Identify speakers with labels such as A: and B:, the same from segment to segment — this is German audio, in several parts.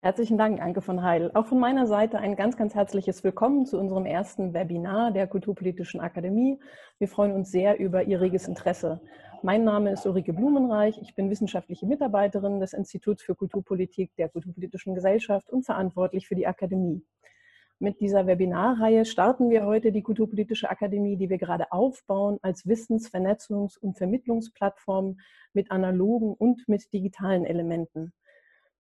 A: Herzlichen Dank, Anke von Heil. Auch von meiner Seite ein ganz, ganz herzliches Willkommen zu unserem ersten Webinar der Kulturpolitischen Akademie. Wir freuen uns sehr über Ihr reges Interesse. Mein Name ist Ulrike Blumenreich. Ich bin wissenschaftliche Mitarbeiterin des Instituts für Kulturpolitik der Kulturpolitischen Gesellschaft und verantwortlich für die Akademie. Mit dieser Webinarreihe starten wir heute die Kulturpolitische Akademie, die wir gerade aufbauen als Wissens-, Vernetzungs- und Vermittlungsplattform mit analogen und mit digitalen Elementen.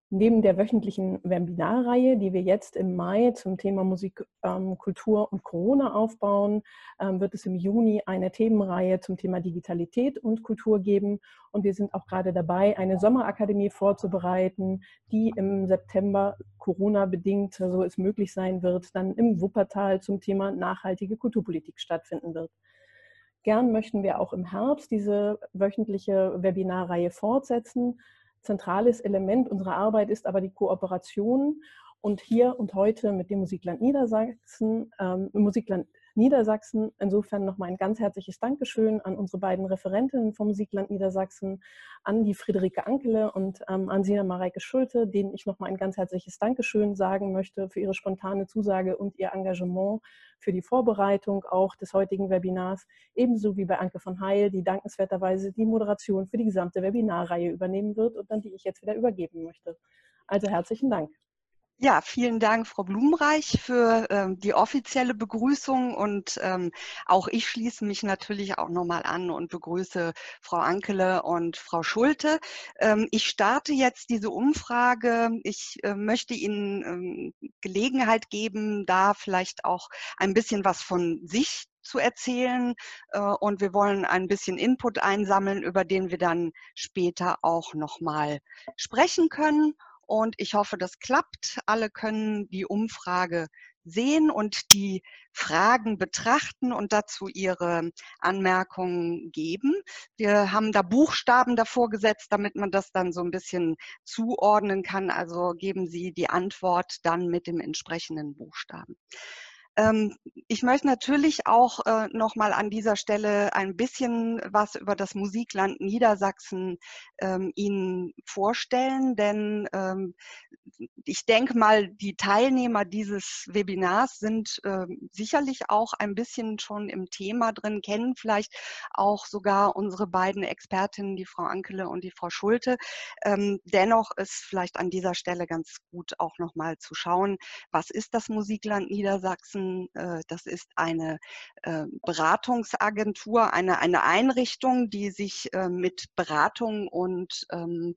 A: Neben der wöchentlichen Webinarreihe, die wir jetzt im Mai zum Thema Musik, ähm, Kultur und Corona aufbauen, ähm, wird es im Juni eine Themenreihe zum Thema Digitalität und Kultur geben. Und wir sind auch gerade dabei, eine Sommerakademie vorzubereiten, die im September Corona-bedingt, so es möglich sein wird, dann im Wuppertal zum Thema nachhaltige Kulturpolitik stattfinden wird. Gern möchten wir auch im Herbst diese wöchentliche Webinarreihe fortsetzen zentrales Element unserer Arbeit ist aber die Kooperation. Und hier und heute mit dem Musikland Niedersachsen, ähm, Musikland Niedersachsen. Insofern nochmal ein ganz herzliches Dankeschön an unsere beiden Referentinnen vom Musikland Niedersachsen, an die Friederike Ankele und ähm, an Sina Mareike Schulte, denen ich nochmal ein ganz herzliches Dankeschön sagen möchte für ihre spontane Zusage und ihr Engagement für die Vorbereitung auch des heutigen Webinars, ebenso wie bei Anke von Heil, die dankenswerterweise die Moderation für die gesamte Webinarreihe übernehmen wird und an die ich jetzt wieder übergeben möchte. Also herzlichen Dank.
B: Ja, vielen Dank, Frau Blumenreich, für ähm, die offizielle Begrüßung. Und ähm, auch ich schließe mich natürlich auch nochmal an und begrüße Frau Ankele und Frau Schulte. Ähm, ich starte jetzt diese Umfrage. Ich äh, möchte Ihnen ähm, Gelegenheit geben, da vielleicht auch ein bisschen was von sich zu erzählen. Äh, und wir wollen ein bisschen Input einsammeln, über den wir dann später auch nochmal sprechen können. Und ich hoffe, das klappt. Alle können die Umfrage sehen und die Fragen betrachten und dazu ihre Anmerkungen geben. Wir haben da Buchstaben davor gesetzt, damit man das dann so ein bisschen zuordnen kann. Also geben Sie die Antwort dann mit dem entsprechenden Buchstaben. Ähm, ich möchte natürlich auch äh, nochmal an dieser Stelle ein bisschen was über das Musikland Niedersachsen ähm, Ihnen vorstellen, denn ähm, ich denke mal, die Teilnehmer dieses Webinars sind sicherlich auch ein bisschen schon im Thema drin, kennen vielleicht auch sogar unsere beiden Expertinnen, die Frau Ankele und die Frau Schulte. dennoch ist vielleicht an dieser Stelle ganz gut auch nochmal zu schauen, was ist das Musikland Niedersachsen? Äh, das ist eine äh, Beratungsagentur, eine, eine Einrichtung, die sich äh, mit Beratung und ähm,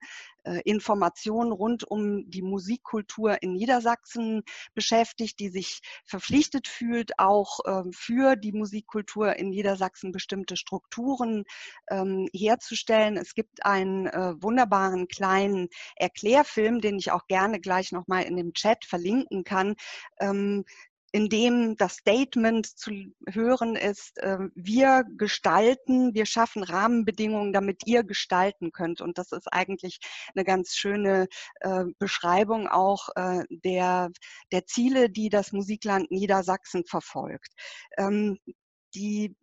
B: Informationen rund um die Musikkultur in Niedersachsen beschäftigt, die sich verpflichtet fühlt, auch ähm, für die Musikkultur in Niedersachsen bestimmte Strukturen ähm, herzustellen. Es gibt einen wunderbaren kleinen Erklärfilm, den ich auch gerne gleich nochmal in dem Chat verlinken kann, in dem das Statement zu hören ist, ähm, wir gestalten, wir schaffen Rahmenbedingungen, damit ihr gestalten könnt. Und das ist eigentlich eine ganz schöne äh, Beschreibung auch äh, der, der Ziele, die das Musikland Niedersachsen verfolgt. Ähm, die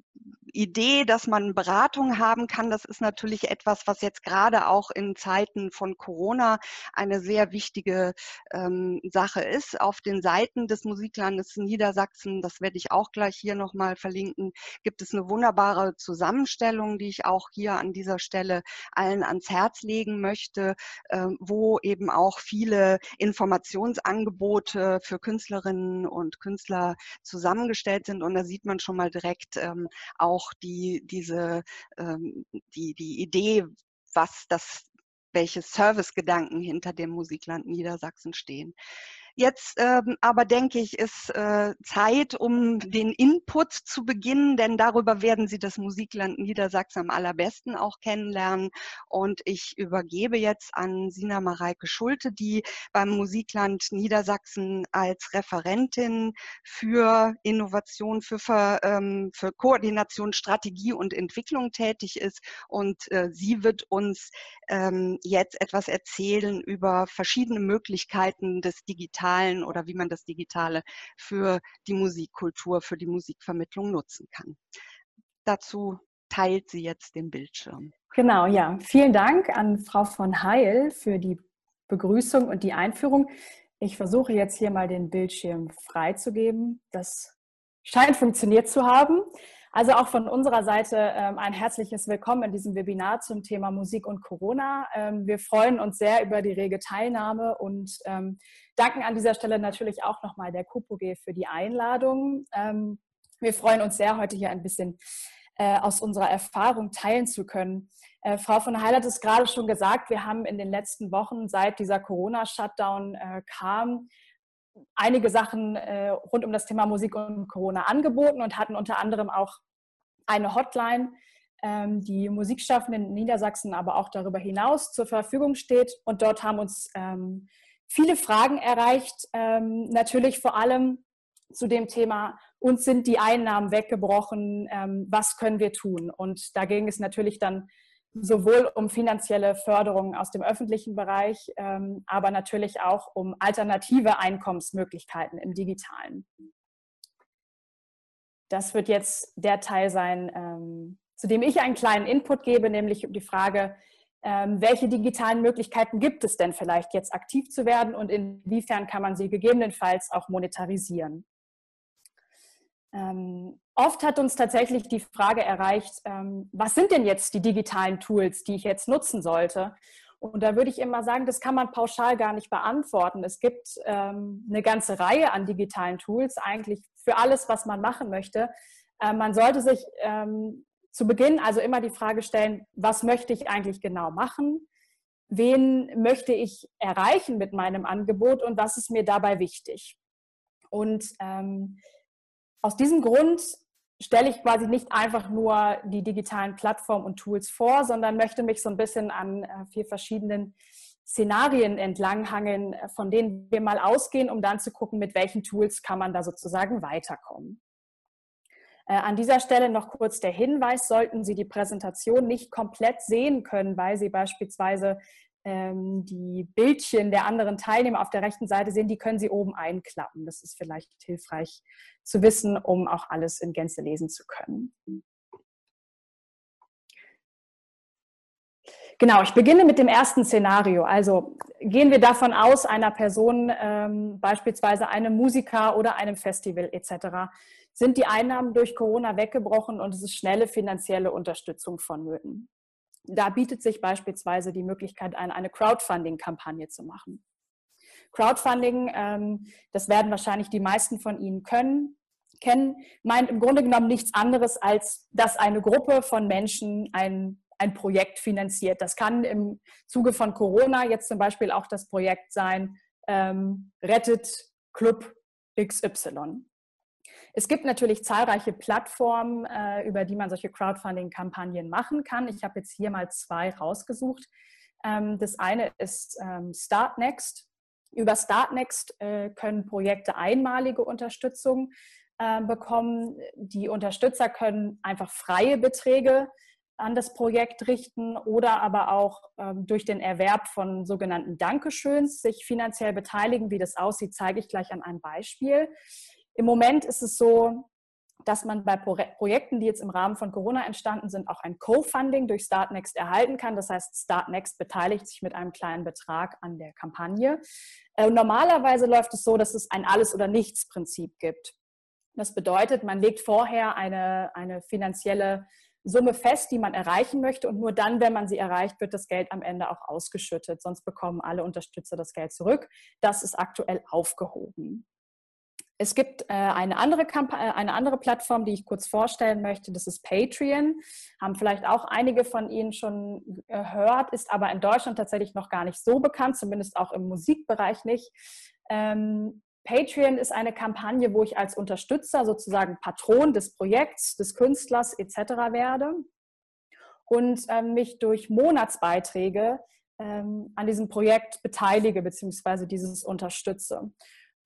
B: Idee, dass man Beratung haben kann, das ist natürlich etwas, was jetzt gerade auch in Zeiten von Corona eine sehr wichtige ähm, Sache ist. Auf den Seiten des Musiklandes Niedersachsen, das werde ich auch gleich hier nochmal verlinken, gibt es eine wunderbare Zusammenstellung, die ich auch hier an dieser Stelle allen ans Herz legen möchte, äh, wo eben auch viele Informationsangebote für Künstlerinnen und Künstler zusammengestellt sind. Und da sieht man schon mal direkt ähm, auch die, diese, ähm, die, die Idee, was das, welche Servicegedanken hinter dem Musikland Niedersachsen stehen. Jetzt ähm, aber denke ich, ist äh, Zeit, um den Input zu beginnen, denn darüber werden Sie das Musikland Niedersachsen am allerbesten auch kennenlernen. Und ich übergebe jetzt an Sina Mareike Schulte, die beim Musikland Niedersachsen als Referentin für Innovation, für, für, ähm, für Koordination, Strategie und Entwicklung tätig ist. Und äh, sie wird uns ähm, jetzt etwas erzählen über verschiedene Möglichkeiten des Digitalen Digitalen oder wie man das Digitale für die Musikkultur, für die Musikvermittlung nutzen kann. Dazu teilt sie jetzt den Bildschirm.
C: Genau, ja. Vielen Dank an Frau von Heil für die Begrüßung und die Einführung. Ich versuche jetzt hier mal den Bildschirm freizugeben. Das scheint funktioniert zu haben. Also auch von unserer Seite ähm, ein herzliches Willkommen in diesem Webinar zum Thema Musik und Corona. Ähm, wir freuen uns sehr über die rege Teilnahme und ähm, danken an dieser Stelle natürlich auch nochmal der KUPOG für die Einladung. wir freuen uns sehr, heute hier ein bisschen äh, aus unserer Erfahrung teilen zu können. Äh, Frau von Heil hat es gerade schon gesagt, wir haben in den letzten Wochen, seit dieser Corona-Shutdown äh, kam, einige Sachen äh, rund um das Thema Musik und Corona angeboten und hatten unter anderem auch eine Hotline, ähm, die Musikschaffenden in Niedersachsen, aber auch darüber hinaus zur Verfügung steht. Und dort haben uns ähm, viele Fragen erreicht, ähm, natürlich vor allem zu dem Thema, uns sind die Einnahmen weggebrochen, ähm, was können wir tun? Und da ging es natürlich dann sowohl um finanzielle Förderungen aus dem öffentlichen Bereich, ähm, aber natürlich auch um alternative Einkommensmöglichkeiten im digitalen. Das wird jetzt der Teil sein, ähm, zu dem ich einen kleinen Input gebe, nämlich um die Frage, ähm, welche digitalen Möglichkeiten gibt es denn vielleicht jetzt aktiv zu werden und inwiefern kann man sie gegebenenfalls auch monetarisieren. Ähm, oft hat uns tatsächlich die Frage erreicht, ähm, was sind denn jetzt die digitalen Tools, die ich jetzt nutzen sollte? Und da würde ich immer sagen, das kann man pauschal gar nicht beantworten. Es gibt ähm, eine ganze Reihe an digitalen Tools, eigentlich für alles, was man machen möchte. Äh, man sollte sich ähm, zu Beginn also immer die Frage stellen, was möchte ich eigentlich genau machen? Wen möchte ich erreichen mit meinem Angebot und was ist mir dabei wichtig? Und ähm, aus diesem Grund stelle ich quasi nicht einfach nur die digitalen Plattformen und Tools vor, sondern möchte mich so ein bisschen an äh, vier verschiedenen Szenarien entlanghangeln, äh, von denen wir mal ausgehen, um dann zu gucken, mit welchen Tools kann man da sozusagen weiterkommen. Äh, an dieser Stelle noch kurz der Hinweis, sollten Sie die Präsentation nicht komplett sehen können, weil Sie beispielsweise ähm, die Bildchen der anderen Teilnehmer auf der rechten Seite sehen, die können Sie oben einklappen. Das ist vielleicht hilfreich zu wissen, um auch alles in Gänze lesen zu können. Genau, ich beginne mit dem ersten Szenario. Also gehen wir davon aus, einer Person, ähm, beispielsweise einem Musiker oder einem Festival etc., sind die Einnahmen durch Corona weggebrochen und es ist schnelle finanzielle Unterstützung vonnöten. Da bietet sich beispielsweise die Möglichkeit ein, eine Crowdfunding-Kampagne zu machen. Crowdfunding, ähm, das werden wahrscheinlich die meisten von Ihnen können, kennen, meint im Grunde genommen nichts anderes, als dass eine Gruppe von Menschen ein, ein Projekt finanziert. Das kann im Zuge von Corona jetzt zum Beispiel auch das Projekt sein, ähm, Rettet Club XY. Es gibt natürlich zahlreiche Plattformen, äh, über die man solche Crowdfunding-Kampagnen machen kann. Ich habe jetzt hier mal zwei rausgesucht. Ähm, das eine ist ähm, Startnext. Über Startnext äh, können Projekte einmalige Unterstützung äh, bekommen. Die Unterstützer können einfach freie Beträge an das Projekt richten oder aber auch ähm, durch den Erwerb von sogenannten Dankeschöns sich finanziell beteiligen. Wie das aussieht, zeige ich gleich an einem Beispiel. Im Moment ist es so, dass man bei Projekten, die jetzt im Rahmen von Corona entstanden sind, auch ein Co-Funding durch Startnext erhalten kann. Das heißt, Startnext beteiligt sich mit einem kleinen Betrag an der Kampagne. Und äh, normalerweise läuft es so, dass es ein Alles- oder Nichts-Prinzip gibt. Das bedeutet, man legt vorher eine, eine finanzielle Summe fest, die man erreichen möchte. Und nur dann, wenn man sie erreicht, wird das Geld am Ende auch ausgeschüttet. Sonst bekommen alle Unterstützer das Geld zurück. Das ist aktuell aufgehoben. Es gibt äh, eine, andere Kamp äh, eine andere Plattform, die ich kurz vorstellen möchte. Das ist Patreon. Haben vielleicht auch einige von Ihnen schon gehört, ist aber in Deutschland tatsächlich noch gar nicht so bekannt, zumindest auch im Musikbereich nicht. Ähm, Patreon ist eine Kampagne, wo ich als Unterstützer sozusagen Patron des Projekts, des Künstlers etc. werde und ähm, mich durch Monatsbeiträge ähm, an diesem Projekt beteilige bzw. dieses unterstütze.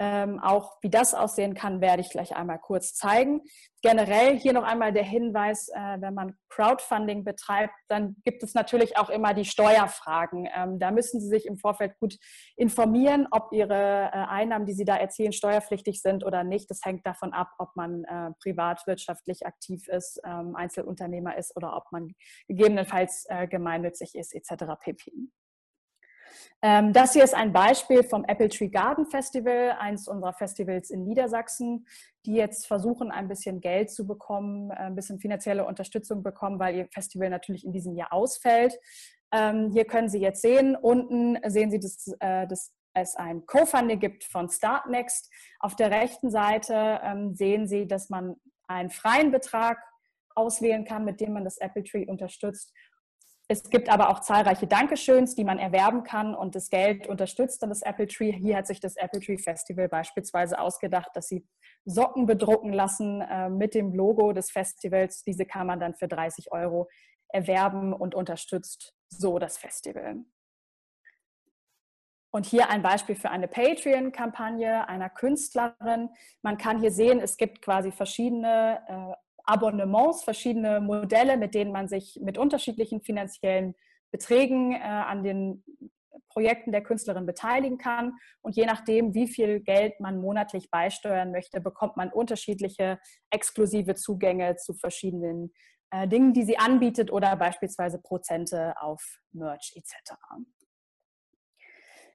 C: Ähm, auch wie das aussehen kann, werde ich gleich einmal kurz zeigen. Generell hier noch einmal der Hinweis, äh, wenn man Crowdfunding betreibt, dann gibt es natürlich auch immer die Steuerfragen. Ähm, da müssen Sie sich im Vorfeld gut informieren, ob Ihre äh, Einnahmen, die Sie da erzielen, steuerpflichtig sind oder nicht. Das hängt davon ab, ob man äh, privat wirtschaftlich aktiv ist, ähm, Einzelunternehmer ist oder ob man gegebenenfalls äh, gemeinnützig ist etc. pp. Ähm, das hier ist ein Beispiel vom Apple Tree Garden Festival, eines unserer Festivals in Niedersachsen, die jetzt versuchen, ein bisschen Geld zu bekommen, äh, ein bisschen finanzielle Unterstützung bekommen, weil ihr Festival natürlich in diesem Jahr ausfällt. Ähm, hier können Sie jetzt sehen, unten sehen Sie, dass, äh, dass es ein Co-Funding gibt von Startnext. Auf der rechten Seite ähm, sehen Sie, dass man einen freien Betrag auswählen kann, mit dem man das Apple Tree unterstützt. Es gibt aber auch zahlreiche Dankeschöns, die man erwerben kann und das Geld unterstützt dann das Apple Tree. Hier hat sich das Apple Tree Festival beispielsweise ausgedacht, dass sie Socken bedrucken lassen äh, mit dem Logo des Festivals. Diese kann man dann für 30 Euro erwerben und unterstützt so das Festival. Und hier ein Beispiel für eine Patreon-Kampagne einer Künstlerin. Man kann hier sehen, es gibt quasi verschiedene äh, Abonnements, verschiedene Modelle, mit denen man sich mit unterschiedlichen finanziellen Beträgen äh, an den Projekten der Künstlerin beteiligen kann. Und je nachdem, wie viel Geld man monatlich beisteuern möchte, bekommt man unterschiedliche exklusive Zugänge zu verschiedenen äh, Dingen, die sie anbietet oder beispielsweise Prozente auf Merch etc.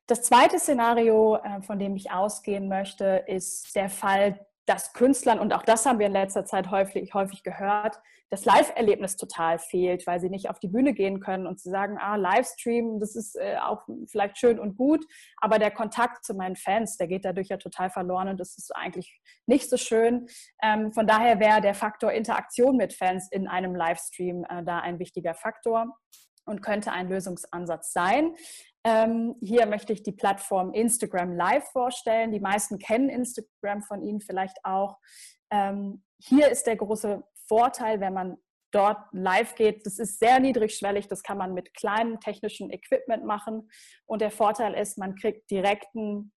C: Das zweite Szenario, äh, von dem ich ausgehen möchte, ist der Fall, dass Künstlern, und auch das haben wir in letzter Zeit häufig, häufig gehört, das Live-Erlebnis total fehlt, weil sie nicht auf die Bühne gehen können und sie sagen, ah, Livestream, das ist äh, auch vielleicht schön und gut, aber der Kontakt zu meinen Fans, der geht dadurch ja total verloren und das ist eigentlich nicht so schön. Ähm, von daher wäre der Faktor Interaktion mit Fans in einem Livestream äh, da ein wichtiger Faktor und könnte ein Lösungsansatz sein. Ähm, hier möchte ich die Plattform Instagram Live vorstellen. Die meisten kennen Instagram von Ihnen vielleicht auch. Ähm, hier ist der große Vorteil, wenn man dort live geht. Das ist sehr niedrigschwellig, das kann man mit kleinem technischen Equipment machen. Und der Vorteil ist, man kriegt direkten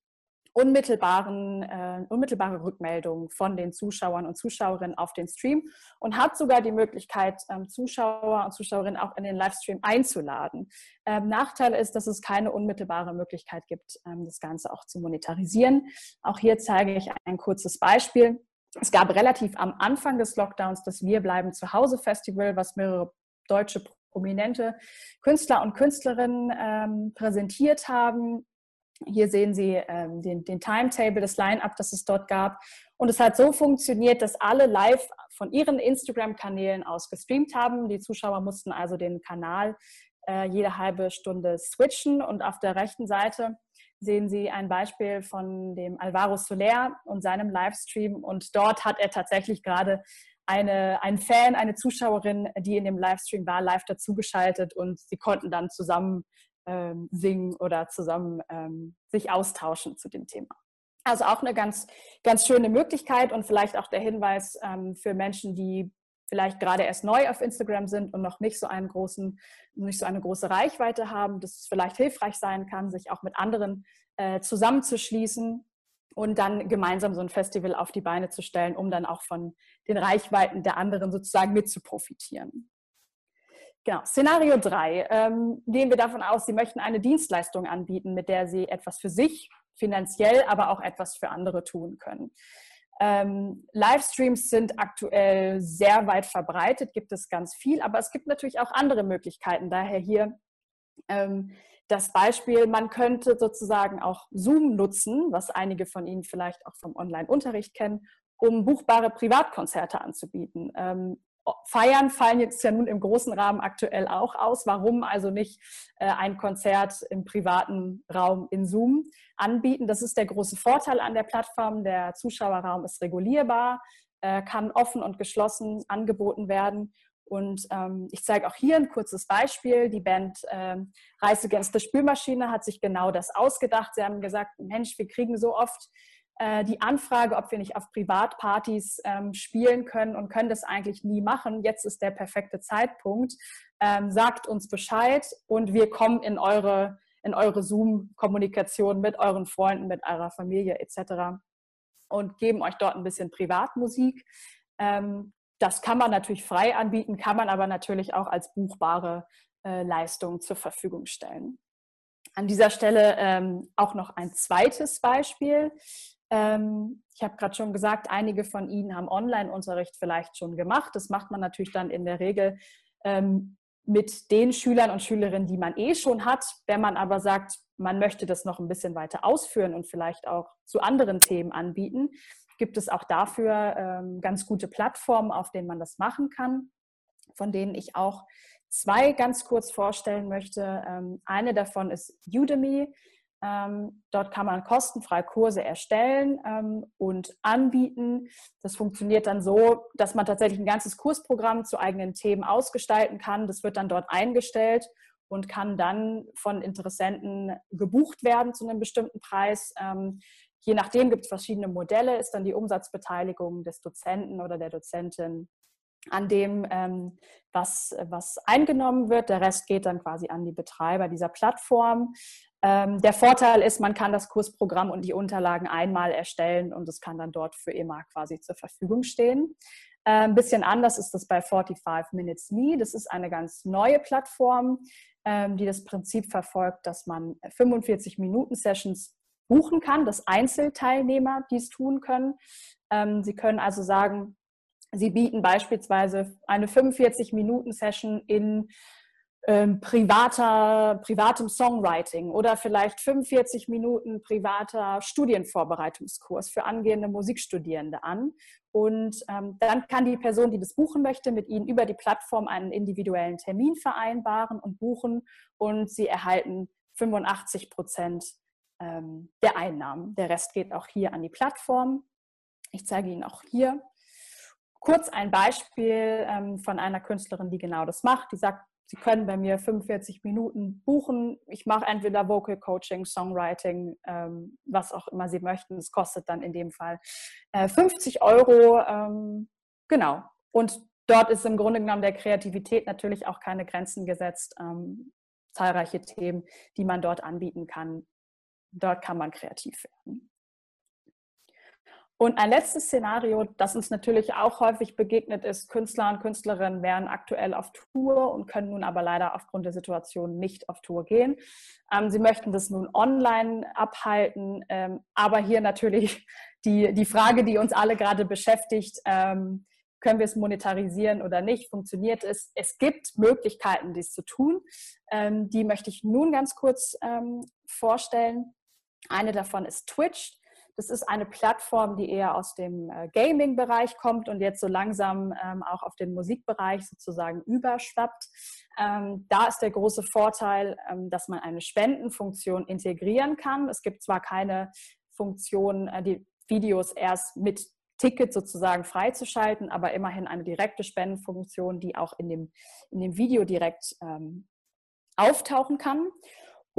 C: unmittelbaren, äh, unmittelbare Rückmeldungen von den Zuschauern und Zuschauerinnen auf den Stream und hat sogar die Möglichkeit, ähm, Zuschauer und Zuschauerinnen auch in den Livestream einzuladen. Ähm, Nachteil ist, dass es keine unmittelbare Möglichkeit gibt, ähm, das Ganze auch zu monetarisieren. Auch hier zeige ich ein kurzes Beispiel. Es gab relativ am Anfang des Lockdowns das Wir bleiben zu Hause Festival, was mehrere deutsche prominente Künstler und Künstlerinnen ähm, präsentiert haben hier sehen Sie ähm, den, den Timetable, das Line-up, das es dort gab. Und es hat so funktioniert, dass alle live von ihren Instagram-Kanälen aus gestreamt haben. Die Zuschauer mussten also den Kanal äh, jede halbe Stunde switchen. Und auf der rechten Seite sehen Sie ein Beispiel von dem Alvaro Soler und seinem Livestream. Und dort hat er tatsächlich gerade eine, einen Fan, eine Zuschauerin, die in dem Livestream war, live dazugeschaltet und sie konnten dann zusammen ähm, singen oder zusammen ähm, sich austauschen zu dem Thema. Also auch eine ganz, ganz schöne Möglichkeit und vielleicht auch der Hinweis ähm, für Menschen, die vielleicht gerade erst neu auf Instagram sind und noch nicht so einen großen, nicht so eine große Reichweite haben, dass es vielleicht hilfreich sein kann, sich auch mit anderen äh, zusammenzuschließen und dann gemeinsam so ein Festival auf die Beine zu stellen, um dann auch von den Reichweiten der anderen sozusagen mit zu profitieren. Genau, Szenario 3. Ähm, gehen wir davon aus, Sie möchten eine Dienstleistung anbieten, mit der Sie etwas für sich finanziell, aber auch etwas für andere tun können. Ähm, Livestreams sind aktuell sehr weit verbreitet, gibt es ganz viel, aber es gibt natürlich auch andere Möglichkeiten. Daher hier ähm, das Beispiel, man könnte sozusagen auch Zoom nutzen, was einige von Ihnen vielleicht auch vom Online-Unterricht kennen, um buchbare Privatkonzerte anzubieten. Ähm, Feiern fallen jetzt ja nun im großen Rahmen aktuell auch aus. Warum also nicht äh, ein Konzert im privaten Raum in Zoom anbieten? Das ist der große Vorteil an der Plattform. Der Zuschauerraum ist regulierbar, äh, kann offen und geschlossen angeboten werden. Und ähm, ich zeige auch hier ein kurzes Beispiel. Die Band ähm, Reise Against the Spülmaschine hat sich genau das ausgedacht. Sie haben gesagt, Mensch, wir kriegen so oft äh, die Anfrage, ob wir nicht auf Privatpartys ähm, spielen können und können das eigentlich nie machen. Jetzt ist der perfekte Zeitpunkt. Ähm, sagt uns Bescheid und wir kommen in eure, in eure Zoom-Kommunikation mit euren Freunden, mit eurer Familie etc. und geben euch dort ein bisschen Privatmusik. Ähm, das kann man natürlich frei anbieten, kann man aber natürlich auch als buchbare äh, Leistung zur Verfügung stellen. An dieser Stelle ähm, auch noch ein zweites Beispiel. Ähm, ich habe gerade schon gesagt, einige von Ihnen haben Online-Unterricht vielleicht schon gemacht. Das macht man natürlich dann in der Regel ähm, mit den Schülern und Schülerinnen, die man eh schon hat. Wenn man aber sagt, man möchte das noch ein bisschen weiter ausführen und vielleicht auch zu anderen Themen anbieten, gibt es auch dafür ähm, ganz gute Plattformen, auf denen man das machen kann, von denen ich auch zwei ganz kurz vorstellen möchte. Ähm, eine davon ist Udemy. Ähm, dort kann man kostenfrei Kurse erstellen ähm, und anbieten. Das funktioniert dann so, dass man tatsächlich ein ganzes Kursprogramm zu eigenen Themen ausgestalten kann. Das wird dann dort eingestellt und kann dann von Interessenten gebucht werden zu einem bestimmten Preis. Ähm, je nachdem gibt es verschiedene Modelle, ist dann die Umsatzbeteiligung des Dozenten oder der Dozentin an dem, ähm, was, was eingenommen wird. Der Rest geht dann quasi an die Betreiber dieser Plattform. Ähm, der Vorteil ist, man kann das Kursprogramm und die Unterlagen einmal erstellen und es kann dann dort für immer quasi zur Verfügung stehen. Äh, ein bisschen anders ist das bei 45 Minutes Me. Das ist eine ganz neue Plattform, ähm, die das Prinzip verfolgt, dass man 45 Minuten Sessions buchen kann, dass Einzelteilnehmer dies tun können. Ähm, sie können also sagen, Sie bieten beispielsweise eine 45 Minuten Session in ähm, privater, privatem Songwriting oder vielleicht 45 Minuten privater Studienvorbereitungskurs für angehende Musikstudierende an. Und ähm, dann kann die Person, die das buchen möchte, mit Ihnen über die Plattform einen individuellen Termin vereinbaren und buchen und Sie erhalten 85 Prozent ähm, der Einnahmen. Der Rest geht auch hier an die Plattform. Ich zeige Ihnen auch hier kurz ein Beispiel ähm, von einer Künstlerin, die genau das macht. Die sagt, Sie können bei mir 45 Minuten buchen. Ich mache entweder Vocal Coaching, Songwriting, ähm, was auch immer Sie möchten. Es kostet dann in dem Fall äh, 50 Euro. Ähm, genau. Und dort ist im Grunde genommen der Kreativität natürlich auch keine Grenzen gesetzt. Ähm, zahlreiche Themen, die man dort anbieten kann. Dort kann man kreativ werden. Und ein letztes Szenario, das uns natürlich auch häufig begegnet ist, Künstler und Künstlerinnen wären aktuell auf Tour und können nun aber leider aufgrund der Situation nicht auf Tour gehen. Ähm, sie möchten das nun online abhalten, ähm, aber hier natürlich die, die Frage, die uns alle gerade beschäftigt, ähm, können wir es monetarisieren oder nicht? Funktioniert es? Es gibt Möglichkeiten, dies zu tun. Ähm, die möchte ich nun ganz kurz ähm, vorstellen. Eine davon ist Twitch. Das ist eine Plattform, die eher aus dem äh, Gaming-Bereich kommt und jetzt so langsam ähm, auch auf den Musikbereich sozusagen überschwappt. Ähm, da ist der große Vorteil, ähm, dass man eine Spendenfunktion integrieren kann. Es gibt zwar keine Funktion, äh, die Videos erst mit Ticket sozusagen freizuschalten, aber immerhin eine direkte Spendenfunktion, die auch in dem, in dem Video direkt ähm, auftauchen kann.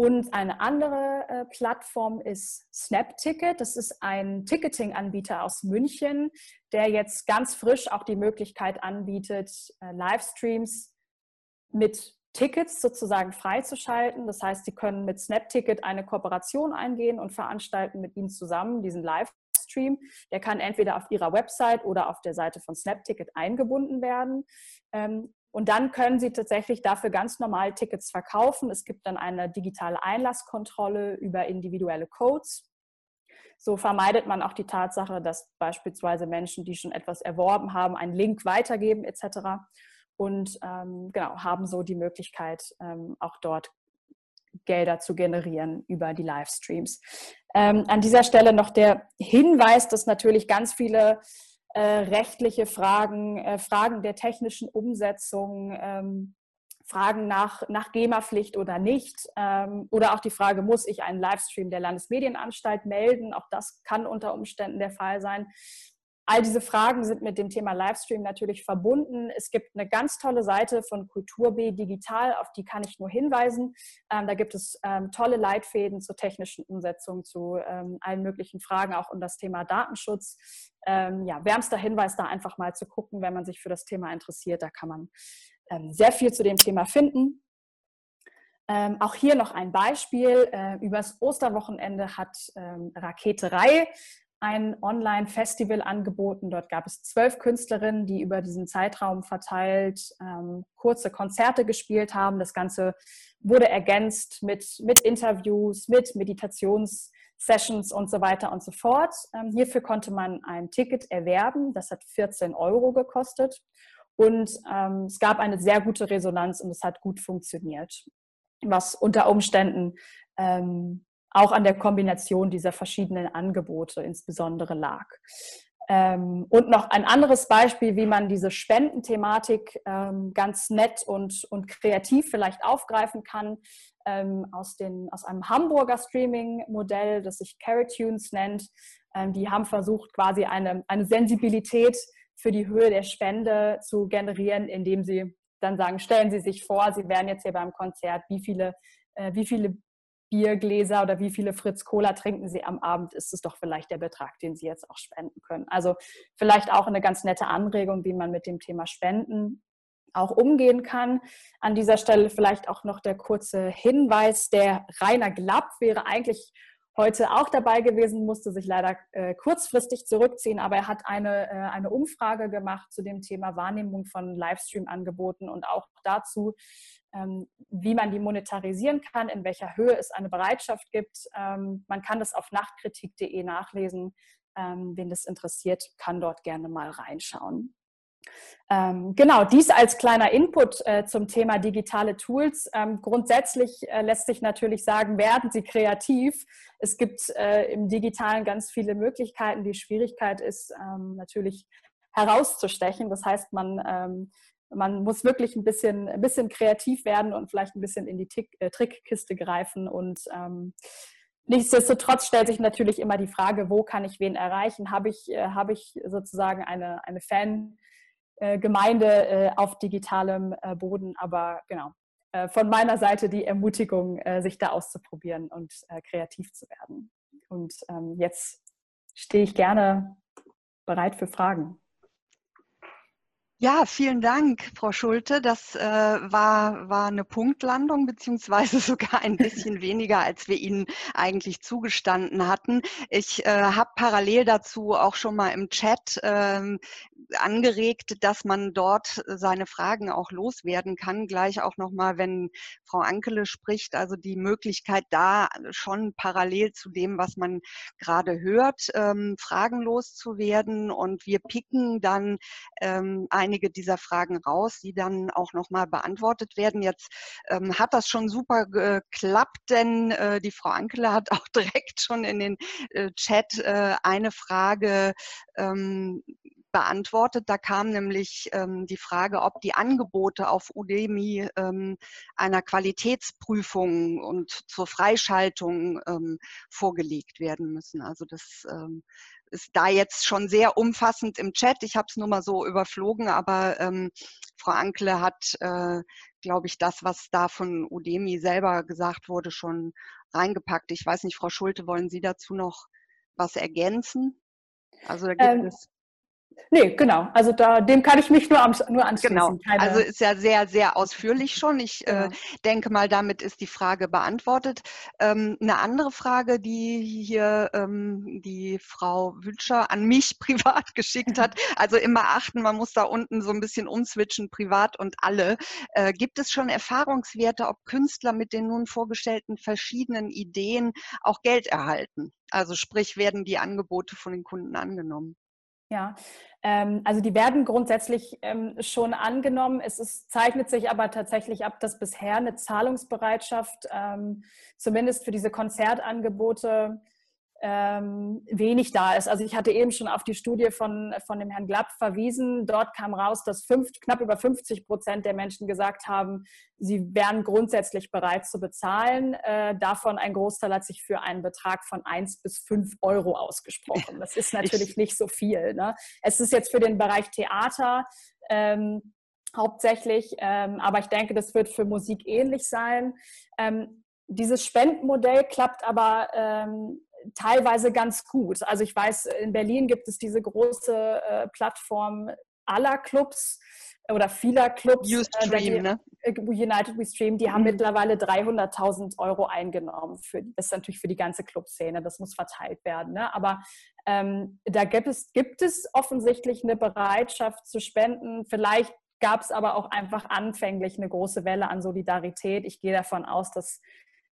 C: Und eine andere äh, Plattform ist SnapTicket. Das ist ein Ticketing-Anbieter aus München, der jetzt ganz frisch auch die Möglichkeit anbietet, äh, Livestreams mit Tickets sozusagen freizuschalten. Das heißt, Sie können mit SnapTicket eine Kooperation eingehen und veranstalten mit Ihnen zusammen diesen Livestream. Der kann entweder auf Ihrer Website oder auf der Seite von SnapTicket eingebunden werden. Ähm, und dann können Sie tatsächlich dafür ganz normal Tickets verkaufen. Es gibt dann eine digitale Einlasskontrolle über individuelle Codes. So vermeidet man auch die Tatsache, dass beispielsweise Menschen, die schon etwas erworben haben, einen Link weitergeben etc. Und ähm, genau, haben so die Möglichkeit, ähm, auch dort Gelder zu generieren über die Livestreams. Ähm, an dieser Stelle noch der Hinweis, dass natürlich ganz viele äh, rechtliche Fragen, äh, Fragen der technischen Umsetzung, ähm, Fragen nach, nach GEMA-Pflicht oder nicht. Ähm, oder auch die Frage, muss ich einen Livestream der Landesmedienanstalt melden? Auch das kann unter Umständen der Fall sein. All diese Fragen sind mit dem Thema Livestream natürlich verbunden. Es gibt eine ganz tolle Seite von Kultur-B Digital, auf die kann ich nur hinweisen. Ähm, da gibt es ähm, tolle Leitfäden zur technischen Umsetzung, zu ähm, allen möglichen Fragen, auch um das Thema Datenschutz. Ähm, ja, wärmster Hinweis, da einfach mal zu gucken, wenn man sich für das Thema interessiert. Da kann man ähm, sehr viel zu dem Thema finden. Ähm, auch hier noch ein Beispiel. Äh, übers Osterwochenende hat ähm, Raketerei ein Online-Festival angeboten. Dort gab es zwölf Künstlerinnen, die über diesen Zeitraum verteilt ähm, kurze Konzerte gespielt haben. Das Ganze wurde ergänzt mit, mit Interviews, mit Meditationssessions und so weiter und so fort. Ähm, hierfür konnte man ein Ticket erwerben. Das hat 14 Euro gekostet. Und ähm, es gab eine sehr gute Resonanz und es hat gut funktioniert, was unter Umständen ähm, auch an der Kombination dieser verschiedenen Angebote insbesondere lag. Ähm, und noch ein anderes Beispiel, wie man diese Spendenthematik ähm, ganz nett und, und kreativ vielleicht aufgreifen kann, ähm, aus, den, aus einem Hamburger Streaming-Modell, das sich Caritunes nennt. Ähm, die haben versucht, quasi eine, eine Sensibilität für die Höhe der Spende zu generieren, indem sie dann sagen, stellen Sie sich vor, Sie wären jetzt hier beim Konzert, wie viele, äh, wie viele Biergläser oder wie viele Fritz Cola trinken Sie am Abend, ist es doch vielleicht der Betrag, den Sie jetzt auch spenden können. Also vielleicht auch eine ganz nette Anregung, wie man mit dem Thema Spenden auch umgehen kann. An dieser Stelle vielleicht auch noch der kurze Hinweis, der Rainer Glapp wäre eigentlich heute auch dabei gewesen, musste sich leider äh, kurzfristig zurückziehen, aber er hat eine, äh, eine Umfrage gemacht zu dem Thema Wahrnehmung von Livestream-Angeboten und auch dazu, ähm, wie man die monetarisieren kann, in welcher Höhe es eine Bereitschaft gibt. Ähm, man kann das auf nachtkritik.de nachlesen. Ähm, wen das interessiert, kann dort gerne mal reinschauen. Ähm, genau, dies als kleiner Input äh, zum Thema digitale Tools. Ähm, grundsätzlich äh, lässt sich natürlich sagen, werden Sie kreativ. Es gibt äh, im digitalen ganz viele Möglichkeiten. Die Schwierigkeit ist ähm, natürlich herauszustechen. Das heißt, man, ähm, man muss wirklich ein bisschen, ein bisschen kreativ werden und vielleicht ein bisschen in die Tick, äh, Trickkiste greifen und ähm, Nichtsdestotrotz stellt sich natürlich immer die Frage, wo kann ich wen erreichen? Habe ich, äh, habe ich sozusagen eine, eine Fan, Gemeinde äh, auf digitalem äh, Boden. Aber genau, von meiner Seite die Ermutigung, sich da auszuprobieren und kreativ zu werden. Und ähm, jetzt stehe ich gerne bereit für Fragen.
B: Ja, vielen Dank, Frau Schulte. Das äh, war, war eine Punktlandung, beziehungsweise sogar ein bisschen weniger, als wir Ihnen eigentlich zugestanden hatten. Ich äh, habe parallel dazu auch schon mal im Chat äh, angeregt, dass man dort seine Fragen auch loswerden kann. Gleich auch nochmal, wenn Frau Ankele spricht, also die Möglichkeit da schon parallel zu dem, was man gerade hört, ähm, Fragen loszuwerden. Und wir picken dann ähm, ein einige dieser Fragen raus, die dann auch nochmal beantwortet werden. Jetzt ähm, hat das schon super geklappt, denn äh, die Frau Ankele hat auch direkt schon in den äh, Chat äh, eine Frage ähm, beantwortet. Da kam nämlich ähm, die Frage, ob die Angebote auf Udemy ähm, einer Qualitätsprüfung und zur Freischaltung ähm, vorgelegt werden müssen. Also das ähm, ist da jetzt schon sehr umfassend im Chat. Ich habe es nur mal so überflogen, aber ähm, Frau Ankle hat, äh, glaube ich, das, was da von Udemy selber gesagt wurde, schon reingepackt. Ich weiß nicht, Frau Schulte, wollen Sie dazu noch was ergänzen?
C: Also da gibt ähm, es Nee, genau. Also da, dem kann ich mich nur, nur anschließen.
B: Genau. Keine also ist ja sehr, sehr ausführlich schon. Ich äh, genau. äh, denke mal, damit ist die Frage beantwortet. Ähm, eine andere Frage, die hier ähm, die Frau Wünscher an mich privat geschickt hat. Also immer achten, man muss da unten so ein bisschen umswitchen, privat und alle. Äh, gibt es schon Erfahrungswerte, ob Künstler mit den nun vorgestellten verschiedenen Ideen auch Geld erhalten? Also sprich, werden die Angebote von den Kunden angenommen?
C: Ja, ähm, also die werden grundsätzlich ähm, schon angenommen. Es ist, zeichnet sich aber tatsächlich ab, dass bisher eine Zahlungsbereitschaft, ähm, zumindest für diese Konzertangebote, ähm, wenig da ist. Also ich hatte eben schon auf die Studie von, von dem Herrn Glapp verwiesen. Dort kam raus, dass fünf, knapp über 50 Prozent der Menschen gesagt haben, sie wären grundsätzlich bereit zu bezahlen. Äh, davon ein Großteil hat sich für einen Betrag von 1 bis 5 Euro ausgesprochen. Das ist natürlich nicht so viel. Ne? Es ist jetzt für den Bereich Theater ähm, hauptsächlich, ähm, aber ich denke, das wird für Musik ähnlich sein. Ähm, dieses Spendenmodell klappt aber ähm, teilweise ganz gut. Also ich weiß, in Berlin gibt es diese große äh, Plattform aller Clubs oder vieler Clubs.
B: Ustream, äh, ne?
C: Äh, United We Stream, die haben mhm. mittlerweile 300.000 Euro eingenommen. Für, das ist natürlich für die ganze Clubszene, das muss verteilt werden. Ne? Aber ähm, da gibt es, gibt es offensichtlich eine Bereitschaft zu spenden. Vielleicht gab es aber auch einfach anfänglich eine große Welle an Solidarität. Ich gehe davon aus, dass